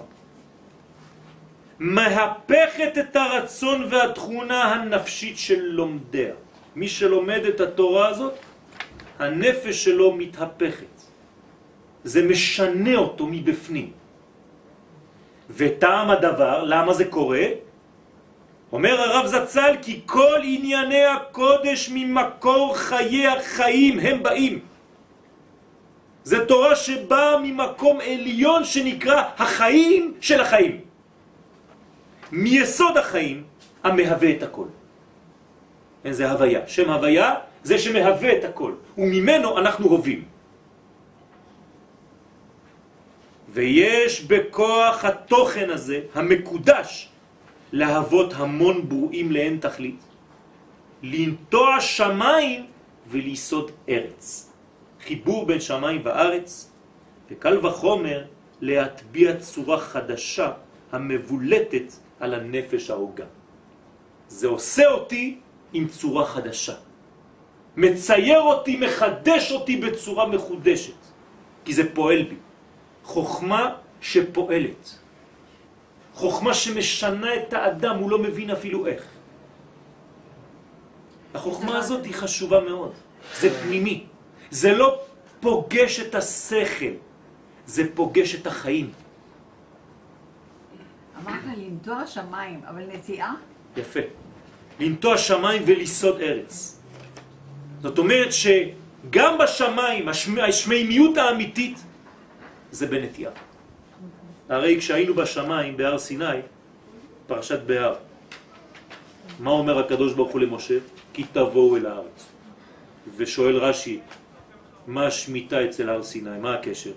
מהפכת את הרצון והתכונה הנפשית של לומדיה. מי שלומד את התורה הזאת, הנפש שלו מתהפכת. זה משנה אותו מבפנים. וטעם הדבר, למה זה קורה? אומר הרב זצ"ל כי כל ענייני הקודש ממקור חיי החיים הם באים. זה תורה שבאה ממקום עליון שנקרא החיים של החיים. מיסוד החיים המהווה את הכל. זה הוויה. שם הוויה זה שמהווה את הכל, וממנו אנחנו הווים. ויש בכוח התוכן הזה, המקודש, להוות המון ברואים לאין תכלית, לנטוע שמיים וליסוד ארץ. חיבור בין שמיים וארץ, וקל וחומר להטביע צורה חדשה המבולטת על הנפש ההוגה. זה עושה אותי עם צורה חדשה. מצייר אותי, מחדש אותי בצורה מחודשת, כי זה פועל בי. חוכמה שפועלת. חוכמה שמשנה את האדם, הוא לא מבין אפילו איך. החוכמה הזאת היא חשובה מאוד, זה פנימי. זה לא פוגש את השכל, זה פוגש את החיים. אמרת לנטוע שמיים, אבל נטיעה? יפה. לנטוע שמיים וליסוד ארץ. זאת אומרת שגם בשמיים, השמימיות האמיתית, זה בנטייה. הרי כשהיינו בשמיים בהר סיני, פרשת בהר, מה אומר הקדוש ברוך הוא למשה? כי תבואו אל הארץ. ושואל רש"י, מה השמיטה אצל הר סיני? מה הקשר?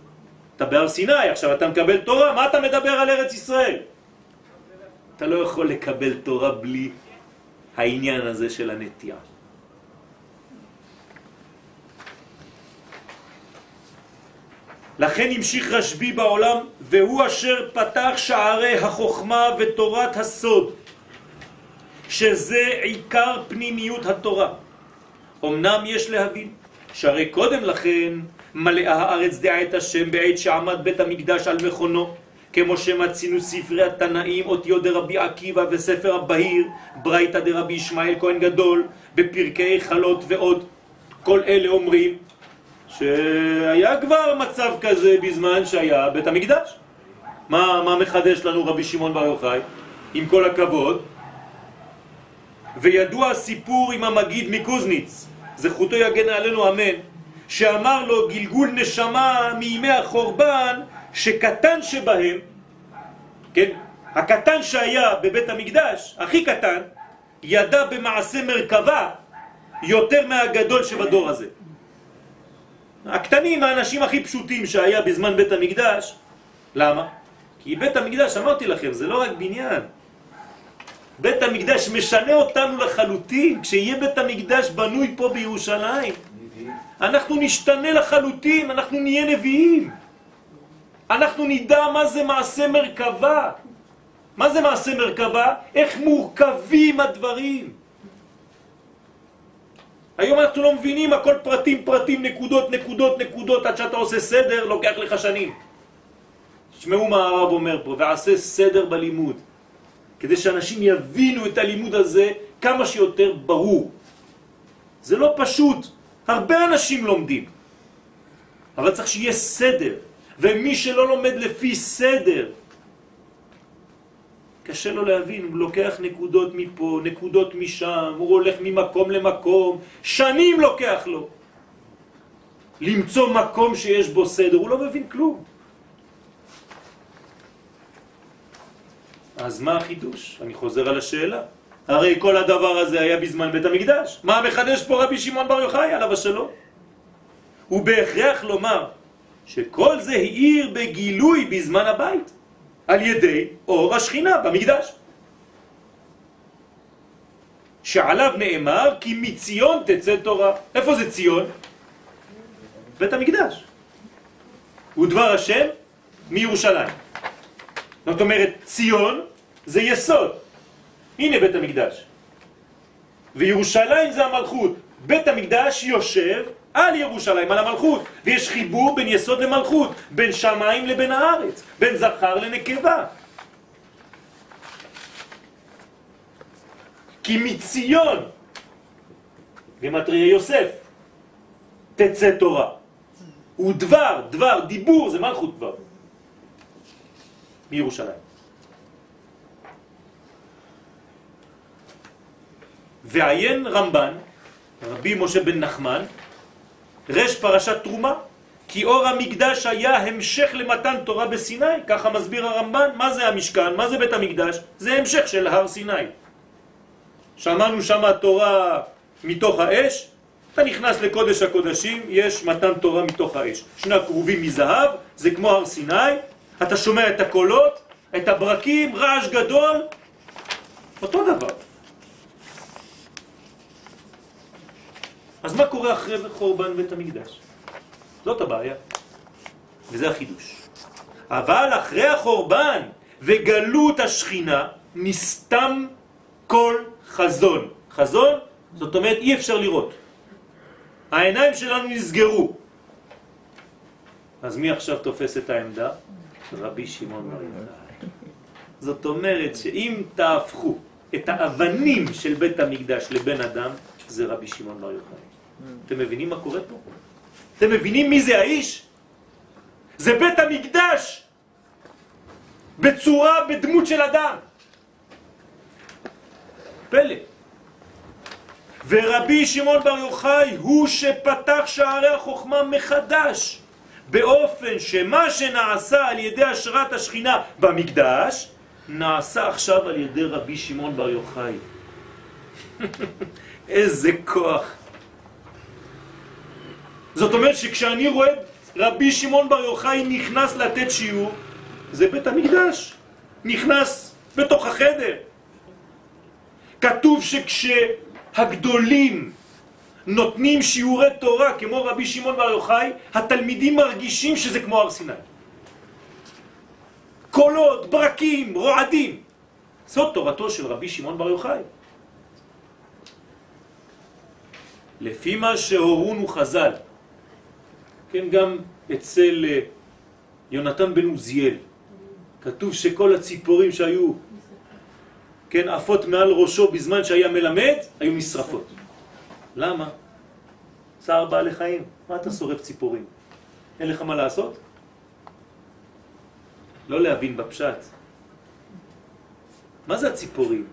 אתה בהר סיני, עכשיו אתה מקבל תורה, מה אתה מדבר על ארץ ישראל? אתה לא יכול לקבל תורה בלי העניין הזה של הנטייה. לכן המשיך רשב"י בעולם, והוא אשר פתח שערי החוכמה ותורת הסוד, שזה עיקר פנימיות התורה. אמנם יש להבין שהרי קודם לכן מלאה הארץ דעה את השם בעת שעמד בית המקדש על מכונו, כמו שמצינו ספרי התנאים, אותיות דרבי עקיבא וספר הבהיר, ברייתא דרבי ישמעאל כהן גדול, בפרקי חלות ועוד. כל אלה אומרים שהיה כבר מצב כזה בזמן שהיה בית המקדש. מה, מה מחדש לנו רבי שמעון בר יוחאי? עם כל הכבוד. וידוע הסיפור עם המגיד מקוזניץ, זכותו יגן עלינו אמן, שאמר לו גלגול נשמה מימי החורבן שקטן שבהם, כן, הקטן שהיה בבית המקדש, הכי קטן, ידע במעשה מרכבה יותר מהגדול שבדור הזה. הקטנים, האנשים הכי פשוטים שהיה בזמן בית המקדש, למה? כי בית המקדש, אמרתי לכם, זה לא רק בניין. בית המקדש משנה אותנו לחלוטין. כשיהיה בית המקדש בנוי פה בירושלים, אנחנו נשתנה לחלוטין, אנחנו נהיה נביאים. אנחנו נדע מה זה מעשה מרכבה. מה זה מעשה מרכבה? איך מורכבים הדברים. היום אנחנו לא מבינים, הכל פרטים, פרטים, נקודות, נקודות, נקודות, עד שאתה עושה סדר, לוקח לך שנים. תשמעו מה הרב אומר פה, ועשה סדר בלימוד, כדי שאנשים יבינו את הלימוד הזה כמה שיותר ברור. זה לא פשוט, הרבה אנשים לומדים, אבל צריך שיהיה סדר, ומי שלא לומד לפי סדר, קשה לו להבין, הוא לוקח נקודות מפה, נקודות משם, הוא הולך ממקום למקום, שנים לוקח לו למצוא מקום שיש בו סדר, הוא לא מבין כלום. אז מה החידוש? אני חוזר על השאלה. הרי כל הדבר הזה היה בזמן בית המקדש. מה מחדש פה רבי שמעון בר יוחאי עליו השלום? הוא בהכרח לומר שכל זה העיר בגילוי בזמן הבית. על ידי אור השכינה במקדש. שעליו נאמר כי מציון תצא תורה. איפה זה ציון? בית המקדש. ודבר השם מירושלים. זאת אומרת, ציון זה יסוד. הנה בית המקדש. וירושלים זה המלכות. בית המקדש יושב על ירושלים, על המלכות, ויש חיבור בין יסוד למלכות, בין שמיים לבין הארץ, בין זכר לנקבה. כי מציון, גמטריה יוסף, תצא תורה. ודבר, דבר, דיבור, זה מלכות כבר. מירושלים. ועיין רמב"ן, רבי משה בן נחמן, רש פרשת תרומה, כי אור המקדש היה המשך למתן תורה בסיני, ככה מסביר הרמב"ן, מה זה המשכן, מה זה בית המקדש? זה המשך של הר סיני. שמענו שם התורה מתוך האש, אתה נכנס לקודש הקודשים, יש מתן תורה מתוך האש. שני הקרובים מזהב, זה כמו הר סיני, אתה שומע את הקולות, את הברקים, רעש גדול, אותו דבר. אז מה קורה אחרי חורבן בית המקדש? זאת הבעיה, וזה החידוש. אבל אחרי החורבן וגלות השכינה נסתם כל חזון. חזון, זאת אומרת אי אפשר לראות. העיניים שלנו נסגרו. אז מי עכשיו תופס את העמדה? רבי שמעון בר יוחאי. זאת אומרת שאם תהפכו את האבנים של בית המקדש לבן אדם, זה רבי שמעון בר יוחאי. אתם מבינים מה קורה פה? אתם מבינים מי זה האיש? זה בית המקדש בצורה, בדמות של אדם. פלא. ורבי שמעון בר יוחאי הוא שפתח שערי החוכמה מחדש באופן שמה שנעשה על ידי השראת השכינה במקדש נעשה עכשיו על ידי רבי שמעון בר יוחאי. איזה כוח. זאת אומרת שכשאני רואה רבי שמעון בר יוחאי נכנס לתת שיעור, זה בית המקדש, נכנס בתוך החדר. כתוב שכשהגדולים נותנים שיעורי תורה כמו רבי שמעון בר יוחאי, התלמידים מרגישים שזה כמו הר סיני. קולות, ברקים, רועדים. זאת תורתו של רבי שמעון בר יוחאי. לפי מה שהורונו חז"ל, כן, גם אצל אה, יונתן בן עוזיאל, כתוב שכל הציפורים שהיו, כן, עפות מעל ראשו בזמן שהיה מלמד, היו נשרפות. למה? צער בעלי חיים. מה אתה שורף ציפורים? אין לך מה לעשות? לא להבין בפשט. מה זה הציפורים?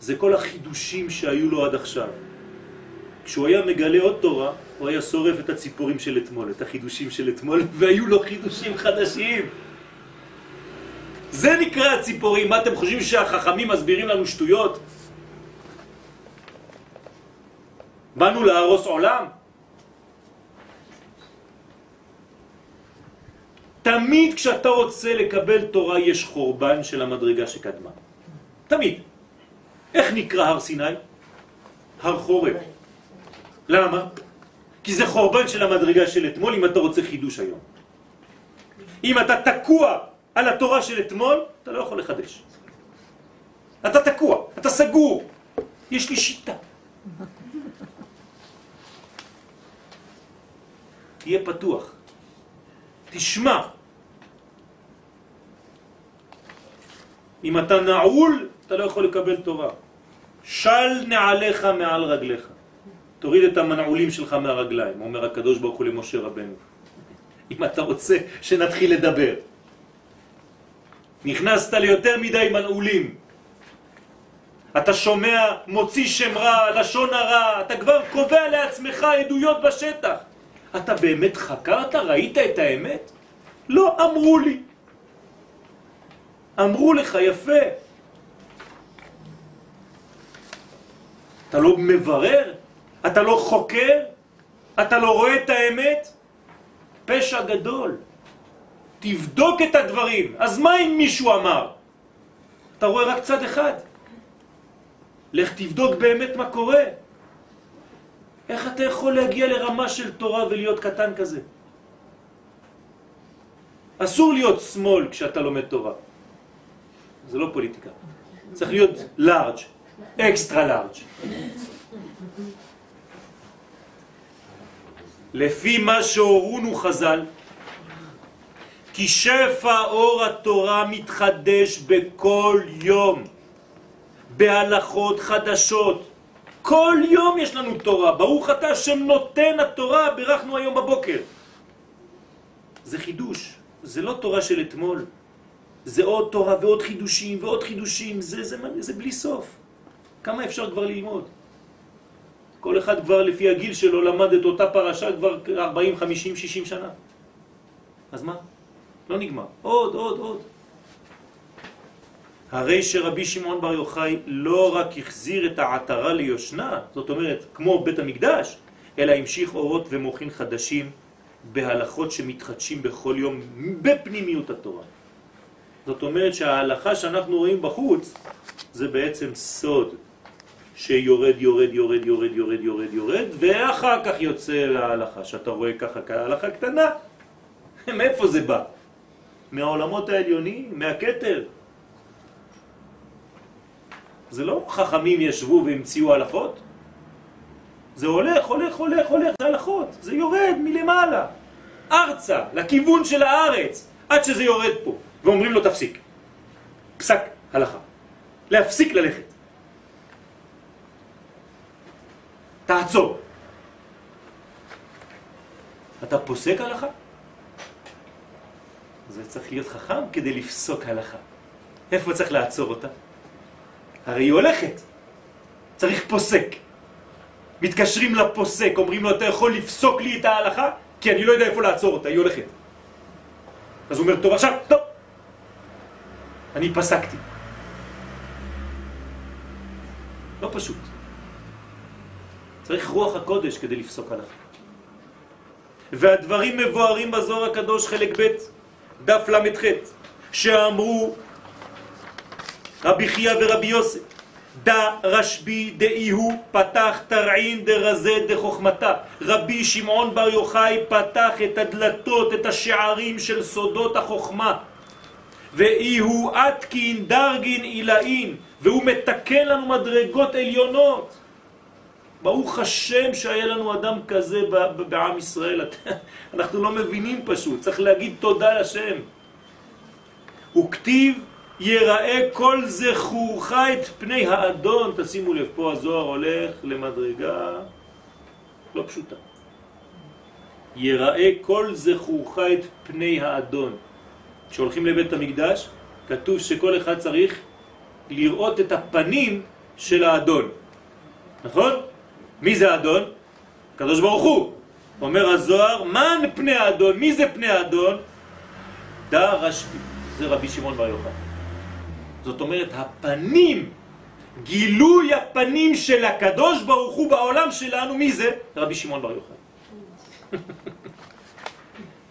זה כל החידושים שהיו לו עד עכשיו. כשהוא היה מגלה עוד תורה, הוא היה שורף את הציפורים של אתמול, את החידושים של אתמול, והיו לו חידושים חדשים. זה נקרא הציפורים. מה אתם חושבים שהחכמים מסבירים לנו שטויות? באנו להרוס עולם? תמיד כשאתה רוצה לקבל תורה יש חורבן של המדרגה שקדמה. תמיד. איך נקרא הר סיני? הר חורב. למה? כי זה חורבן של המדרגה של אתמול אם אתה רוצה חידוש היום. אם אתה תקוע על התורה של אתמול, אתה לא יכול לחדש. אתה תקוע, אתה סגור. יש לי שיטה. תהיה פתוח. תשמע. אם אתה נעול, אתה לא יכול לקבל תורה. של נעליך מעל רגליך. תוריד את המנעולים שלך מהרגליים, אומר הקדוש ברוך הוא למשה רבנו. אם אתה רוצה שנתחיל לדבר. נכנסת ליותר מדי מנעולים. אתה שומע, מוציא שם רע, לשון הרע, אתה כבר קובע לעצמך עדויות בשטח. אתה באמת חקרת? ראית את האמת? לא, אמרו לי. אמרו לך, יפה. אתה לא מברר? אתה לא חוקר? אתה לא רואה את האמת? פשע גדול. תבדוק את הדברים. אז מה אם מישהו אמר? אתה רואה רק צד אחד. לך תבדוק באמת מה קורה. איך אתה יכול להגיע לרמה של תורה ולהיות קטן כזה? אסור להיות שמאל כשאתה לומד תורה. זה לא פוליטיקה. צריך להיות לארג', אקסטרה לארג'. לפי מה שהורונו חז"ל, כי שפע אור התורה מתחדש בכל יום, בהלכות חדשות. כל יום יש לנו תורה, ברוך אתה השם נותן התורה, בירכנו היום בבוקר. זה חידוש, זה לא תורה של אתמול. זה עוד תורה ועוד חידושים ועוד חידושים, זה, זה, זה, זה בלי סוף. כמה אפשר כבר ללמוד? כל אחד כבר לפי הגיל שלו למד את אותה פרשה כבר 40, 50, 60 שנה. אז מה? לא נגמר. עוד, עוד, עוד. הרי שרבי שמעון בר יוחאי לא רק החזיר את העטרה ליושנה, זאת אומרת, כמו בית המקדש, אלא המשיך אורות ומוכין חדשים בהלכות שמתחדשים בכל יום בפנימיות התורה. זאת אומרת שההלכה שאנחנו רואים בחוץ זה בעצם סוד שיורד, יורד, יורד, יורד, יורד, יורד, יורד, ואחר כך יוצא להלכה, שאתה רואה ככה כהלכה קטנה. מאיפה זה בא? מהעולמות העליונים, מהכתר. זה לא חכמים ישבו והמציאו הלכות. זה הולך, הולך, הולך, הולך, זה הלכות. זה יורד מלמעלה, ארצה, לכיוון של הארץ, עד שזה יורד פה. ואומרים לו תפסיק. פסק הלכה. להפסיק ללכת. תעצור. אתה פוסק הלכה? זה צריך להיות חכם כדי לפסוק הלכה. איפה צריך לעצור אותה? הרי היא הולכת. צריך פוסק. מתקשרים לפוסק, אומרים לו, אתה יכול לפסוק לי את ההלכה? כי אני לא יודע איפה לעצור אותה, היא הולכת. אז הוא אומר, טוב, עכשיו, טוב. אני פסקתי. לא פשוט. צריך רוח הקודש כדי לפסוק הלכה. והדברים מבוארים בזוהר הקדוש חלק ב' דף ל"ח שאמרו רבי חייא ורבי יוסף דה רשבי דאיהו פתח תרעין דרזה דחוכמתה רבי שמעון בר יוחאי פתח את הדלתות, את השערים של סודות החוכמה ואיהו עתקין דרגין אילאין והוא מתקן לנו מדרגות עליונות ברוך השם שהיה לנו אדם כזה בעם ישראל. אנחנו לא מבינים פשוט, צריך להגיד תודה לשם. הוא כתיב יראה כל זכורך את פני האדון. תשימו לב, פה הזוהר הולך למדרגה לא פשוטה. יראה כל זכורך את פני האדון. כשהולכים לבית המקדש, כתוב שכל אחד צריך לראות את הפנים של האדון. נכון? מי זה האדון? הקדוש ברוך הוא. אומר הזוהר, מן פני האדון? מי זה פני האדון? דה רשב"י, זה רבי שמעון בר יוחאי. זאת אומרת, הפנים, גילוי הפנים של הקדוש ברוך הוא בעולם שלנו, מי זה? רבי שמעון בר יוחאי.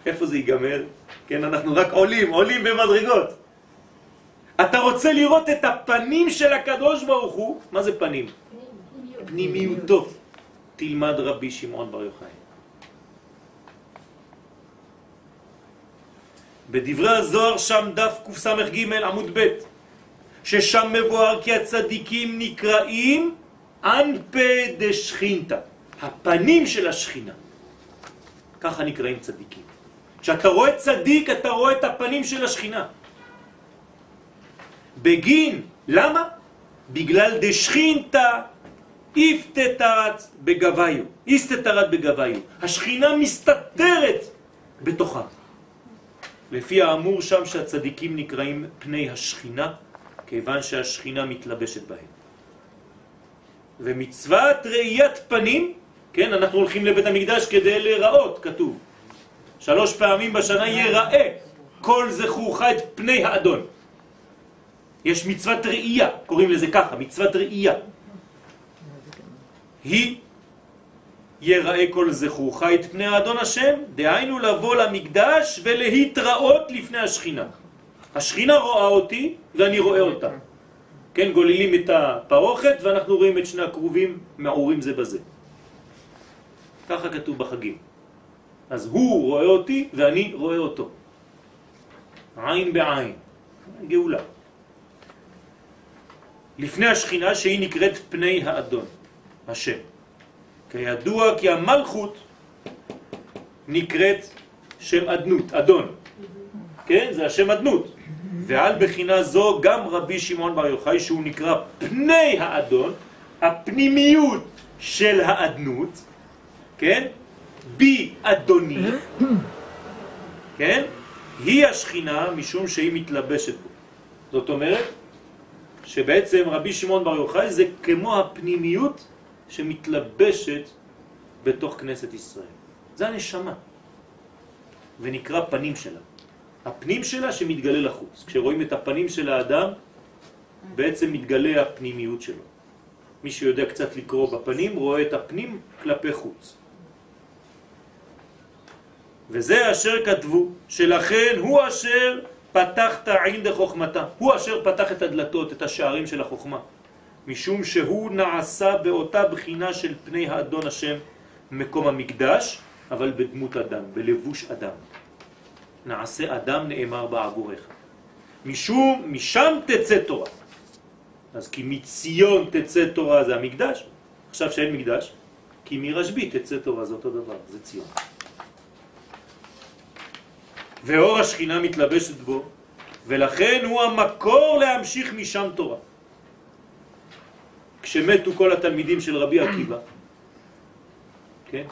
איפה זה ייגמר? כן, אנחנו רק עולים, עולים במדרגות. אתה רוצה לראות את הפנים של הקדוש ברוך הוא, מה זה פנים? פנימיותו. תלמד רבי שמעון בר יוחאי. בדברי הזוהר שם דף קס"ג עמוד ב' ששם מבואר כי הצדיקים נקראים אנפה דשכינתא, הפנים של השכינה. ככה נקראים צדיקים. כשאתה רואה צדיק, אתה רואה את הפנים של השכינה. בגין, למה? בגלל דשכינתא איפתתרת בגוויו, איסתתרת בגוויו. השכינה מסתתרת בתוכה. לפי האמור שם שהצדיקים נקראים פני השכינה, כיוון שהשכינה מתלבשת בהם. ומצוות ראיית פנים, כן, אנחנו הולכים לבית המקדש כדי לראות, כתוב. שלוש פעמים בשנה יראה כל זכורך את פני האדון. יש מצוות ראייה, קוראים לזה ככה, מצוות ראייה. היא יראה כל זכורך את פני האדון השם, דהיינו לבוא למקדש ולהתראות לפני השכינה. השכינה רואה אותי ואני רואה אותה. כן, גוללים את הפרוכת ואנחנו רואים את שני הקרובים מעורים זה בזה. ככה כתוב בחגים. אז הוא רואה אותי ואני רואה אותו. עין בעין. גאולה. לפני השכינה שהיא נקראת פני האדון, השם. כידוע כי המלכות נקראת שם אדנות, אדון. כן? זה השם אדנות. ועל בחינה זו גם רבי שמעון בר יוחאי שהוא נקרא פני האדון, הפנימיות של האדנות, כן? בי אדוני, כן? היא השכינה משום שהיא מתלבשת בו. זאת אומרת שבעצם רבי שמעון בר יוחאי זה כמו הפנימיות שמתלבשת בתוך כנסת ישראל. זה הנשמה, ונקרא פנים שלה. הפנים שלה שמתגלה לחוץ. כשרואים את הפנים של האדם, בעצם מתגלה הפנימיות שלו. מי שיודע קצת לקרוא בפנים, רואה את הפנים כלפי חוץ. וזה אשר כתבו, שלכן הוא אשר פתח את העין דחוכמתה, הוא אשר פתח את הדלתות, את השערים של החוכמה, משום שהוא נעשה באותה בחינה של פני האדון השם מקום המקדש, אבל בדמות אדם, בלבוש אדם. נעשה אדם נאמר בעבורך. משום, משם תצא תורה. אז כי מציון תצא תורה זה המקדש, עכשיו שאין מקדש, כי מרשבי תצא תורה זה אותו דבר, זה ציון. ואור השכינה מתלבשת בו, ולכן הוא המקור להמשיך משם תורה. כשמתו כל התלמידים של רבי עקיבא, כן?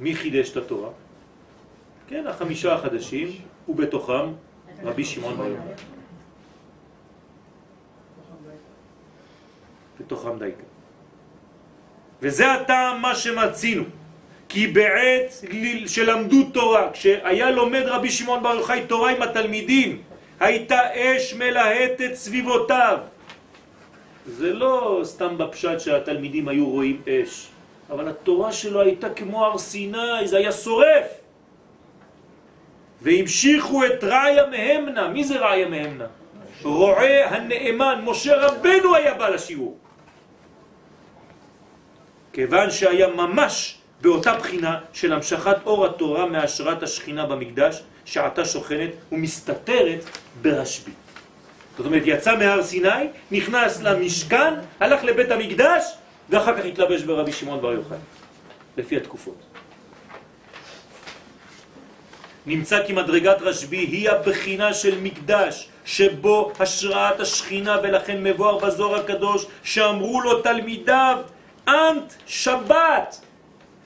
מי חידש את התורה? כן, החמישה החדשים, ובתוכם רבי שמעון בר יוחאי. בתוכם דייקה. וזה הטעם מה שמצינו. כי בעת שלמדו תורה, כשהיה לומד רבי שמעון בר יוחאי תורה עם התלמידים, הייתה אש מלהטת סביבותיו. זה לא סתם בפשט שהתלמידים היו רואים אש, אבל התורה שלו הייתה כמו הר סיני, זה היה שורף. והמשיכו את ראיה מהמנה. מי זה ראיה מהמנה? רועה הנאמן, משה רבנו היה בעל השיעור. כיוון שהיה ממש באותה בחינה של המשכת אור התורה מהשראת השכינה במקדש, שעתה שוכנת ומסתתרת ברשב"י. זאת אומרת, יצא מהר סיני, נכנס למשכן, הלך לבית המקדש, ואחר כך התלבש ברבי שמעון בר יוחאי, לפי התקופות. נמצא כי מדרגת רשב"י היא הבחינה של מקדש, שבו השראת השכינה, ולכן מבואר בזור הקדוש, שאמרו לו תלמידיו, אנט שבת,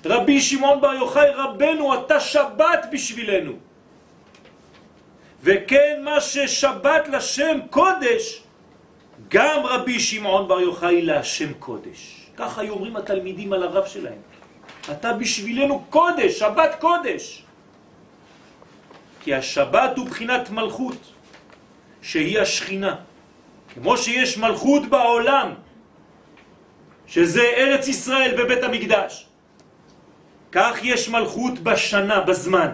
רבי שמעון בר יוחאי רבנו אתה שבת בשבילנו. וכן מה ששבת לשם קודש גם רבי שמעון בר יוחאי להשם קודש. ככה היו אומרים התלמידים על הרב שלהם. אתה בשבילנו קודש, שבת קודש כי השבת הוא בחינת מלכות שהיא השכינה כמו שיש מלכות בעולם שזה ארץ ישראל ובית המקדש כך יש מלכות בשנה, בזמן.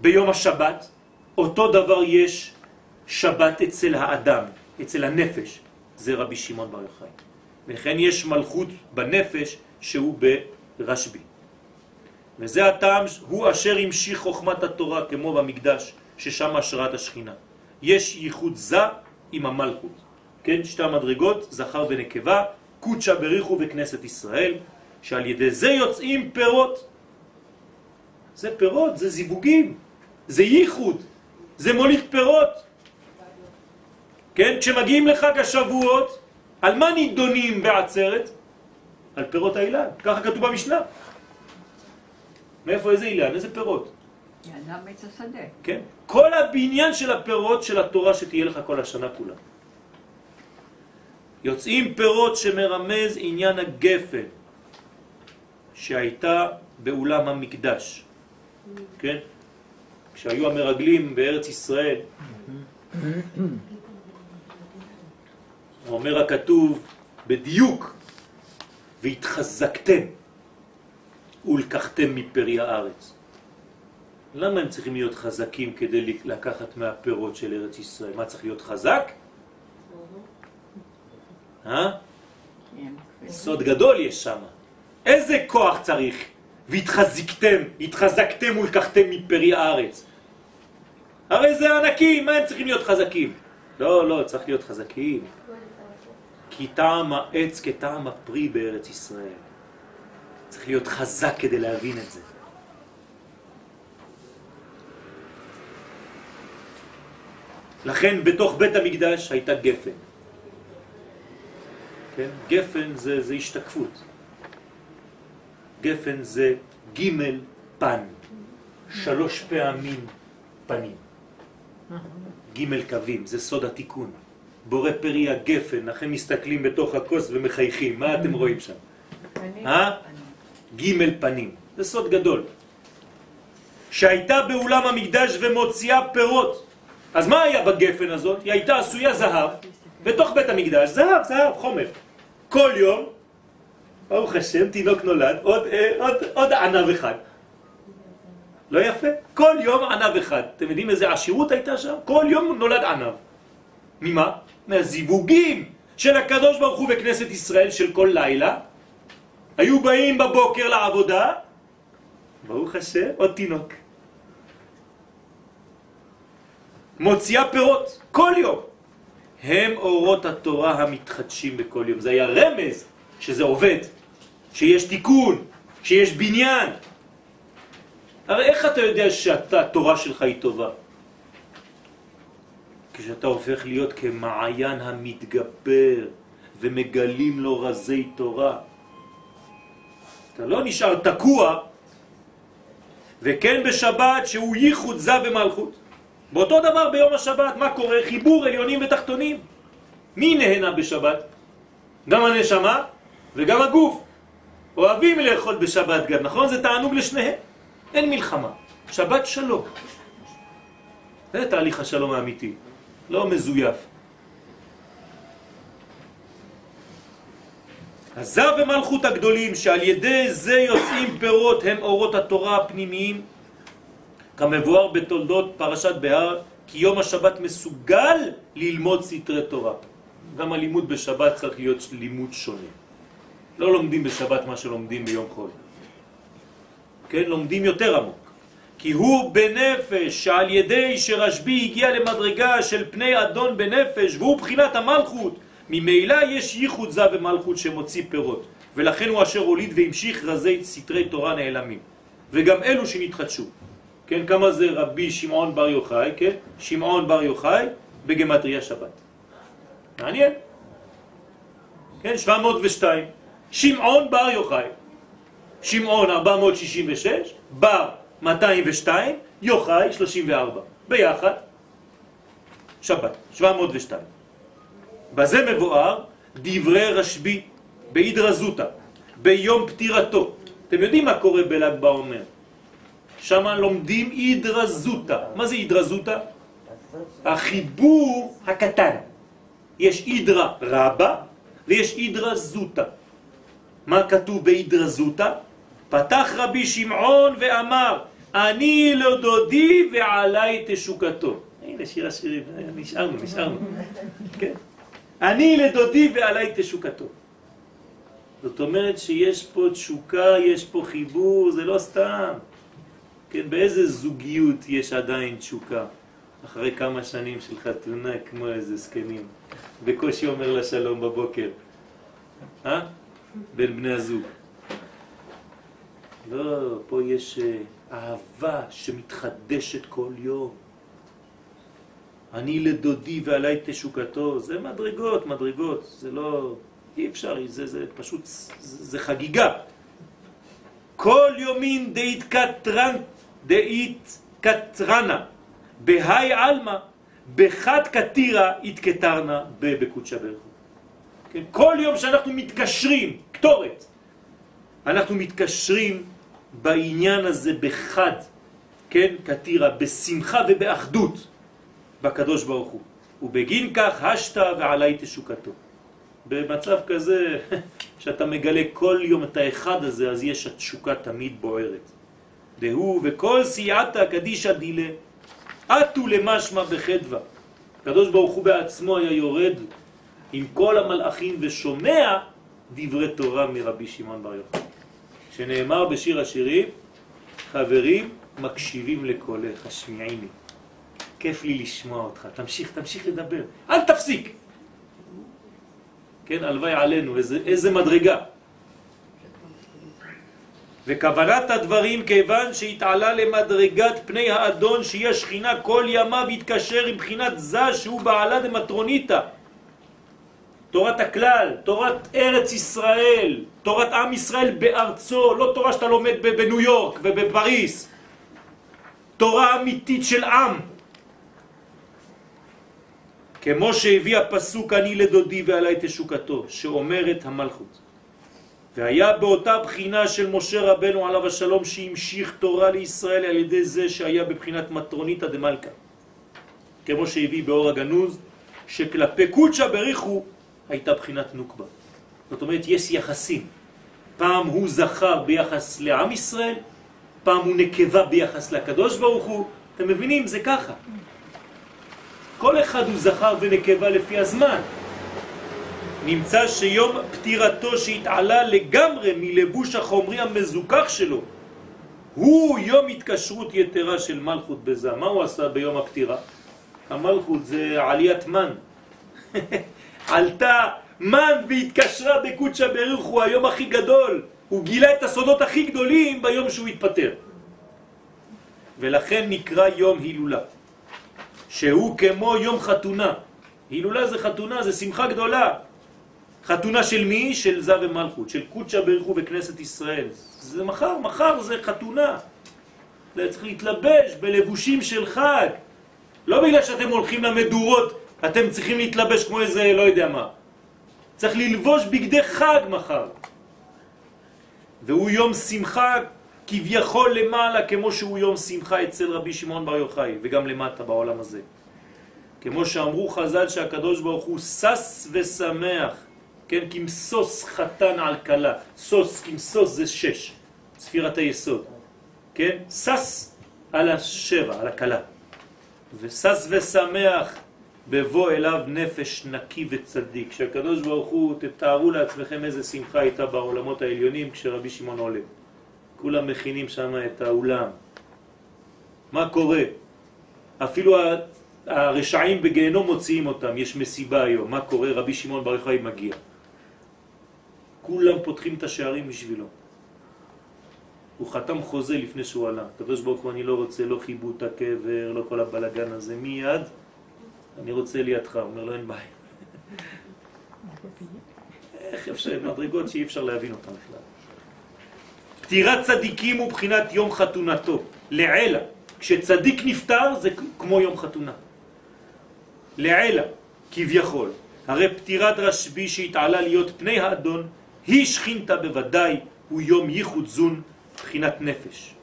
ביום השבת, אותו דבר יש שבת אצל האדם, אצל הנפש, זה רבי שמעון בר יוחאי. וכן יש מלכות בנפש שהוא ברשב"י. וזה הטעם, הוא אשר המשיך חוכמת התורה כמו במקדש, ששם השראת השכינה. יש ייחוד זה עם המלכות. כן, שתי המדרגות, זכר ונקבה, קודשה בריחו וכנסת ישראל, שעל ידי זה יוצאים פירות. זה פירות, זה זיווגים, זה ייחוד, זה מוליד פירות. כן? כשמגיעים לחג השבועות, על מה נידונים בעצרת? על פירות האילן, ככה כתוב במשנה. מאיפה איזה אילן? איזה פירות? ידם עץ השדה. כן? כל הבניין של הפירות של התורה שתהיה לך כל השנה כולה. יוצאים פירות שמרמז עניין הגפן, שהייתה באולם המקדש. כן? כשהיו המרגלים בארץ ישראל, אומר הכתוב בדיוק, והתחזקתם ולקחתם מפרי הארץ. למה הם צריכים להיות חזקים כדי לקחת מהפירות של ארץ ישראל? מה צריך להיות חזק? אה? סוד גדול יש שם. איזה כוח צריך? והתחזקתם, התחזקתם ולקחתם מפרי הארץ. הרי זה ענקים, מה הם צריכים להיות חזקים? לא, לא, צריך להיות חזקים. כי טעם העץ כטעם הפרי בארץ ישראל. צריך להיות חזק כדי להבין את זה. לכן בתוך בית המקדש הייתה גפן. כן? גפן זה, זה השתקפות. גפן זה ג' פן, שלוש פעמים פנים. ג' קווים, זה סוד התיקון. בורא פרי הגפן, לכם מסתכלים בתוך הכוס ומחייכים, מה אתם רואים שם? אה? ג' פנים, זה סוד גדול. שהייתה באולם המקדש ומוציאה פירות. אז מה היה בגפן הזאת? היא הייתה עשויה זהב, בתוך בית המקדש, זהב, זהב, חומר. כל יום ברוך השם, תינוק נולד, עוד, אה, עוד, עוד ענב אחד. לא יפה? כל יום ענב אחד. אתם יודעים איזה עשירות הייתה שם? כל יום נולד ענב. ממה? מהזיווגים של הקדוש ברוך הוא בכנסת ישראל של כל לילה. היו באים בבוקר לעבודה, ברוך השם, עוד תינוק. מוציאה פירות, כל יום. הם אורות התורה המתחדשים בכל יום. זה היה רמז שזה עובד. שיש תיקון, שיש בניין. הרי איך אתה יודע שהתורה שלך היא טובה? כשאתה הופך להיות כמעיין המתגבר ומגלים לו רזי תורה. אתה לא נשאר תקוע, וכן בשבת שהוא ייחוד זה במלכות. באותו דבר ביום השבת, מה קורה? חיבור עליונים ותחתונים. מי נהנה בשבת? גם הנשמה וגם הגוף. אוהבים לאכול בשבת גם, נכון? זה תענוג לשניהם. אין מלחמה. שבת שלום. זה תהליך השלום האמיתי, לא מזויף. הזב ומלכות הגדולים שעל ידי זה יוצאים פירות הם אורות התורה הפנימיים כמבואר בתולדות פרשת בהר כי יום השבת מסוגל ללמוד סתרי תורה. גם הלימוד בשבת צריך להיות לימוד שונה. לא לומדים בשבת מה שלומדים ביום חול. כן, לומדים יותר עמוק. כי הוא בנפש, שעל ידי שרשבי הגיע למדרגה של פני אדון בנפש, והוא בחינת המלכות, ממילא יש ייחוד זה ומלכות שמוציא פירות, ולכן הוא אשר הוליד והמשיך רזי סתרי תורה נעלמים, וגם אלו שנתחדשו. כן, כמה זה רבי שמעון בר יוחאי, כן? שמעון בר יוחאי בגמטריה שבת. מעניין. כן, 702. שמעון בר יוחאי. שמעון 466, בר 202, יוחאי 34. ביחד, שבת, 702. בזה מבואר דברי רשב"י בהידרזותא, ביום פטירתו. אתם יודעים מה קורה בל"ג בעומר? שם לומדים הידרזותא. מה זה הידרזותא? החיבור הקטן. יש הידרה רבה ויש הידרה זוטה. מה כתוב בהידרה זוטה? פתח רבי שמעון ואמר, אני לדודי ועליי תשוקתו. הנה שיר השירים, נשארנו, נשארנו. כן. אני לדודי ועליי תשוקתו. זאת אומרת שיש פה תשוקה, יש פה חיבור, זה לא סתם. כן, באיזה זוגיות יש עדיין תשוקה? אחרי כמה שנים של חתונה כמו איזה זקנים, בקושי אומר לה שלום בבוקר, אה? בין בני הזוג. לא, פה יש אה, אהבה שמתחדשת כל יום. אני לדודי ועליי תשוקתו, זה מדרגות, מדרגות, זה לא, אי אפשר, זה, זה פשוט, זה, זה חגיגה. כל יומין דאית קטרן, דאית קטרנה, בהי אלמה, בחד קטירה התקטרנה בקודשה ברכו. כן? כל יום שאנחנו מתקשרים, כתורת, אנחנו מתקשרים בעניין הזה בחד, כן, קטירה, בשמחה ובאחדות בקדוש ברוך הוא. ובגין כך השתה ועלי תשוקתו. במצב כזה, שאתה מגלה כל יום את האחד הזה, אז יש התשוקה תמיד בוערת. דהו וכל סייעתא קדישא דילה עטו למשמע בחדווה. הקדוש ברוך הוא בעצמו היה יורד עם כל המלאכים ושומע דברי תורה מרבי שמעון בר יוחנן. שנאמר בשיר השירים, חברים מקשיבים לקולך, השמיעיני. כיף לי לשמוע אותך, תמשיך, תמשיך לדבר, אל תפסיק. כן, הלוואי עלינו, איזה, איזה מדרגה. וכוונת הדברים כיוון שהתעלה למדרגת פני האדון שהיא השכינה כל ימיו התקשר עם בחינת זה שהוא בעלה דמטרוניתא תורת הכלל, תורת ארץ ישראל, תורת עם ישראל בארצו, לא תורה שאתה לומד בניו יורק ובפריס, תורה אמיתית של עם. כמו שהביא הפסוק אני לדודי ועלי תשוקתו, שאומרת המלכות. והיה באותה בחינה של משה רבנו עליו השלום שהמשיך תורה לישראל על ידי זה שהיה בבחינת מטרוניתא דמלכה. כמו שהביא באור הגנוז, שכלפי קודשא בריחו הייתה בחינת נוקבה. זאת אומרת, יש יחסים. פעם הוא זכר ביחס לעם ישראל, פעם הוא נקבה ביחס לקדוש ברוך הוא. אתם מבינים? זה ככה. כל אחד הוא זכר ונקבה לפי הזמן. נמצא שיום פטירתו שהתעלה לגמרי מלבוש החומרי המזוכח שלו הוא יום התקשרות יתרה של מלכות בזה. מה הוא עשה ביום הפטירה? המלכות זה עליית מן. עלתה מן והתקשרה בקודשא בריך הוא היום הכי גדול. הוא גילה את הסודות הכי גדולים ביום שהוא התפטר. ולכן נקרא יום הילולה, שהוא כמו יום חתונה. הילולה זה חתונה, זה שמחה גדולה. חתונה של מי? של זב ומלכות, של קודשא ברכו בכנסת ישראל. זה מחר, מחר זה חתונה. צריך להתלבש בלבושים של חג. לא בגלל שאתם הולכים למדורות, אתם צריכים להתלבש כמו איזה לא יודע מה. צריך ללבוש בגדי חג מחר. והוא יום שמחה כביכול למעלה כמו שהוא יום שמחה אצל רבי שמעון בר יוחאי וגם למטה בעולם הזה. כמו שאמרו חז"ל שהקדוש ברוך הוא שש ושמח כן, כמסוס חתן על קלה, סוס, כמסוס זה שש, ספירת היסוד, כן, סס על השבע, על הקלה, וסס ושמח בבוא אליו נפש נקי וצדיק, שהקדוש ברוך הוא, תתארו לעצמכם איזה שמחה הייתה בעולמות העליונים כשרבי שמעון עולה. כולם מכינים שם את האולם. מה קורה? אפילו הרשעים בגיהנום מוציאים אותם, יש מסיבה היום. מה קורה? רבי שמעון בר יוחאי מגיע. כולם פותחים את השערים בשבילו. הוא חתם חוזה לפני שהוא עלה. הקדוש ברוך הוא, אני לא רוצה לא חיבוט הקבר, לא כל הבלגן הזה. מיד, אני רוצה לידך. הוא אומר לו, אין בעיה. איך אפשר, מדרגות שאי אפשר להבין אותן בכלל. פטירת צדיקים הוא בחינת יום חתונתו, לעילה. כשצדיק נפטר זה כמו יום חתונה. לעילה, כביכול. הרי פטירת רשב"י שהתעלה להיות פני האדון, היא שכינתה בוודאי, הוא יום ייחוד זון, בחינת נפש.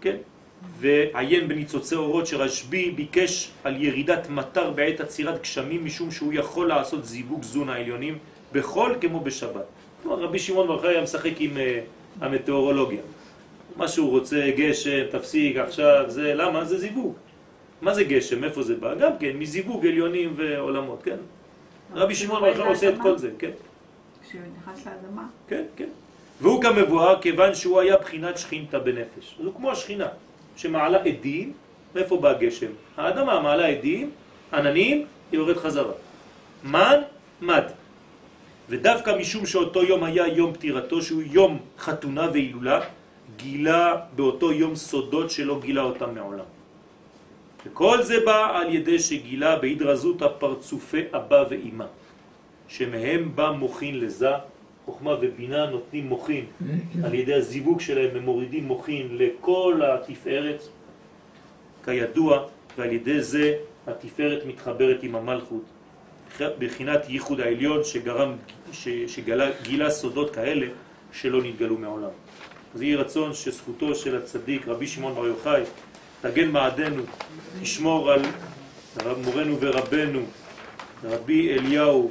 כן? ועיין בניצוצי אורות שרשב"י ביקש על ירידת מטר בעת עצירת גשמים משום שהוא יכול לעשות זיווג זון העליונים בכל כמו בשבת. כלומר רבי שמעון בר היה משחק עם uh, המטאורולוגיה. מה שהוא רוצה, גשם, תפסיק עכשיו, זה, למה? זה זיווג. מה זה גשם? איפה זה בא? גם כן, מזיווג עליונים ועולמות, כן? רבי שמעון בר עושה את כל זה, כן? כשהוא נכנס לאדמה. כן, כן. והוא גם מבואר כיוון שהוא היה בחינת שכינתה בנפש. הוא כמו השכינה, שמעלה עדים, מאיפה בא הגשם? האדמה מעלה עדים, עננים, יורד חזרה. מן, מד. ודווקא משום שאותו יום היה יום פטירתו, שהוא יום חתונה והילולה, גילה באותו יום סודות שלא גילה אותם מעולם. וכל זה בא על ידי שגילה בהדרזות הפרצופי אבא ואימא, שמהם בא מוכין לזה, חוכמה ובינה נותנים מוכין, על ידי הזיווג שלהם הם מורידים מוכין לכל התפארת, כידוע, ועל ידי זה התפארת מתחברת עם המלכות, בחינת ייחוד העליון שגרם, שגילה סודות כאלה שלא נתגלו מעולם. אז יהי רצון שזכותו של הצדיק רבי שמעון בר יוחאי תגן מעדנו, תשמור על מורנו ורבנו רבי אליהו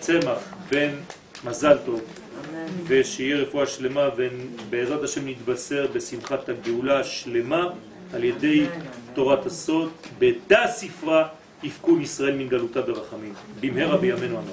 צמח בן מזל טוב ושיהיה רפואה שלמה ובעזרת השם נתבשר בשמחת הגאולה השלמה על ידי תורת הסוד, בדה ספרה יפקון ישראל מן גלותה ברחמים. במהרה בימינו אמן.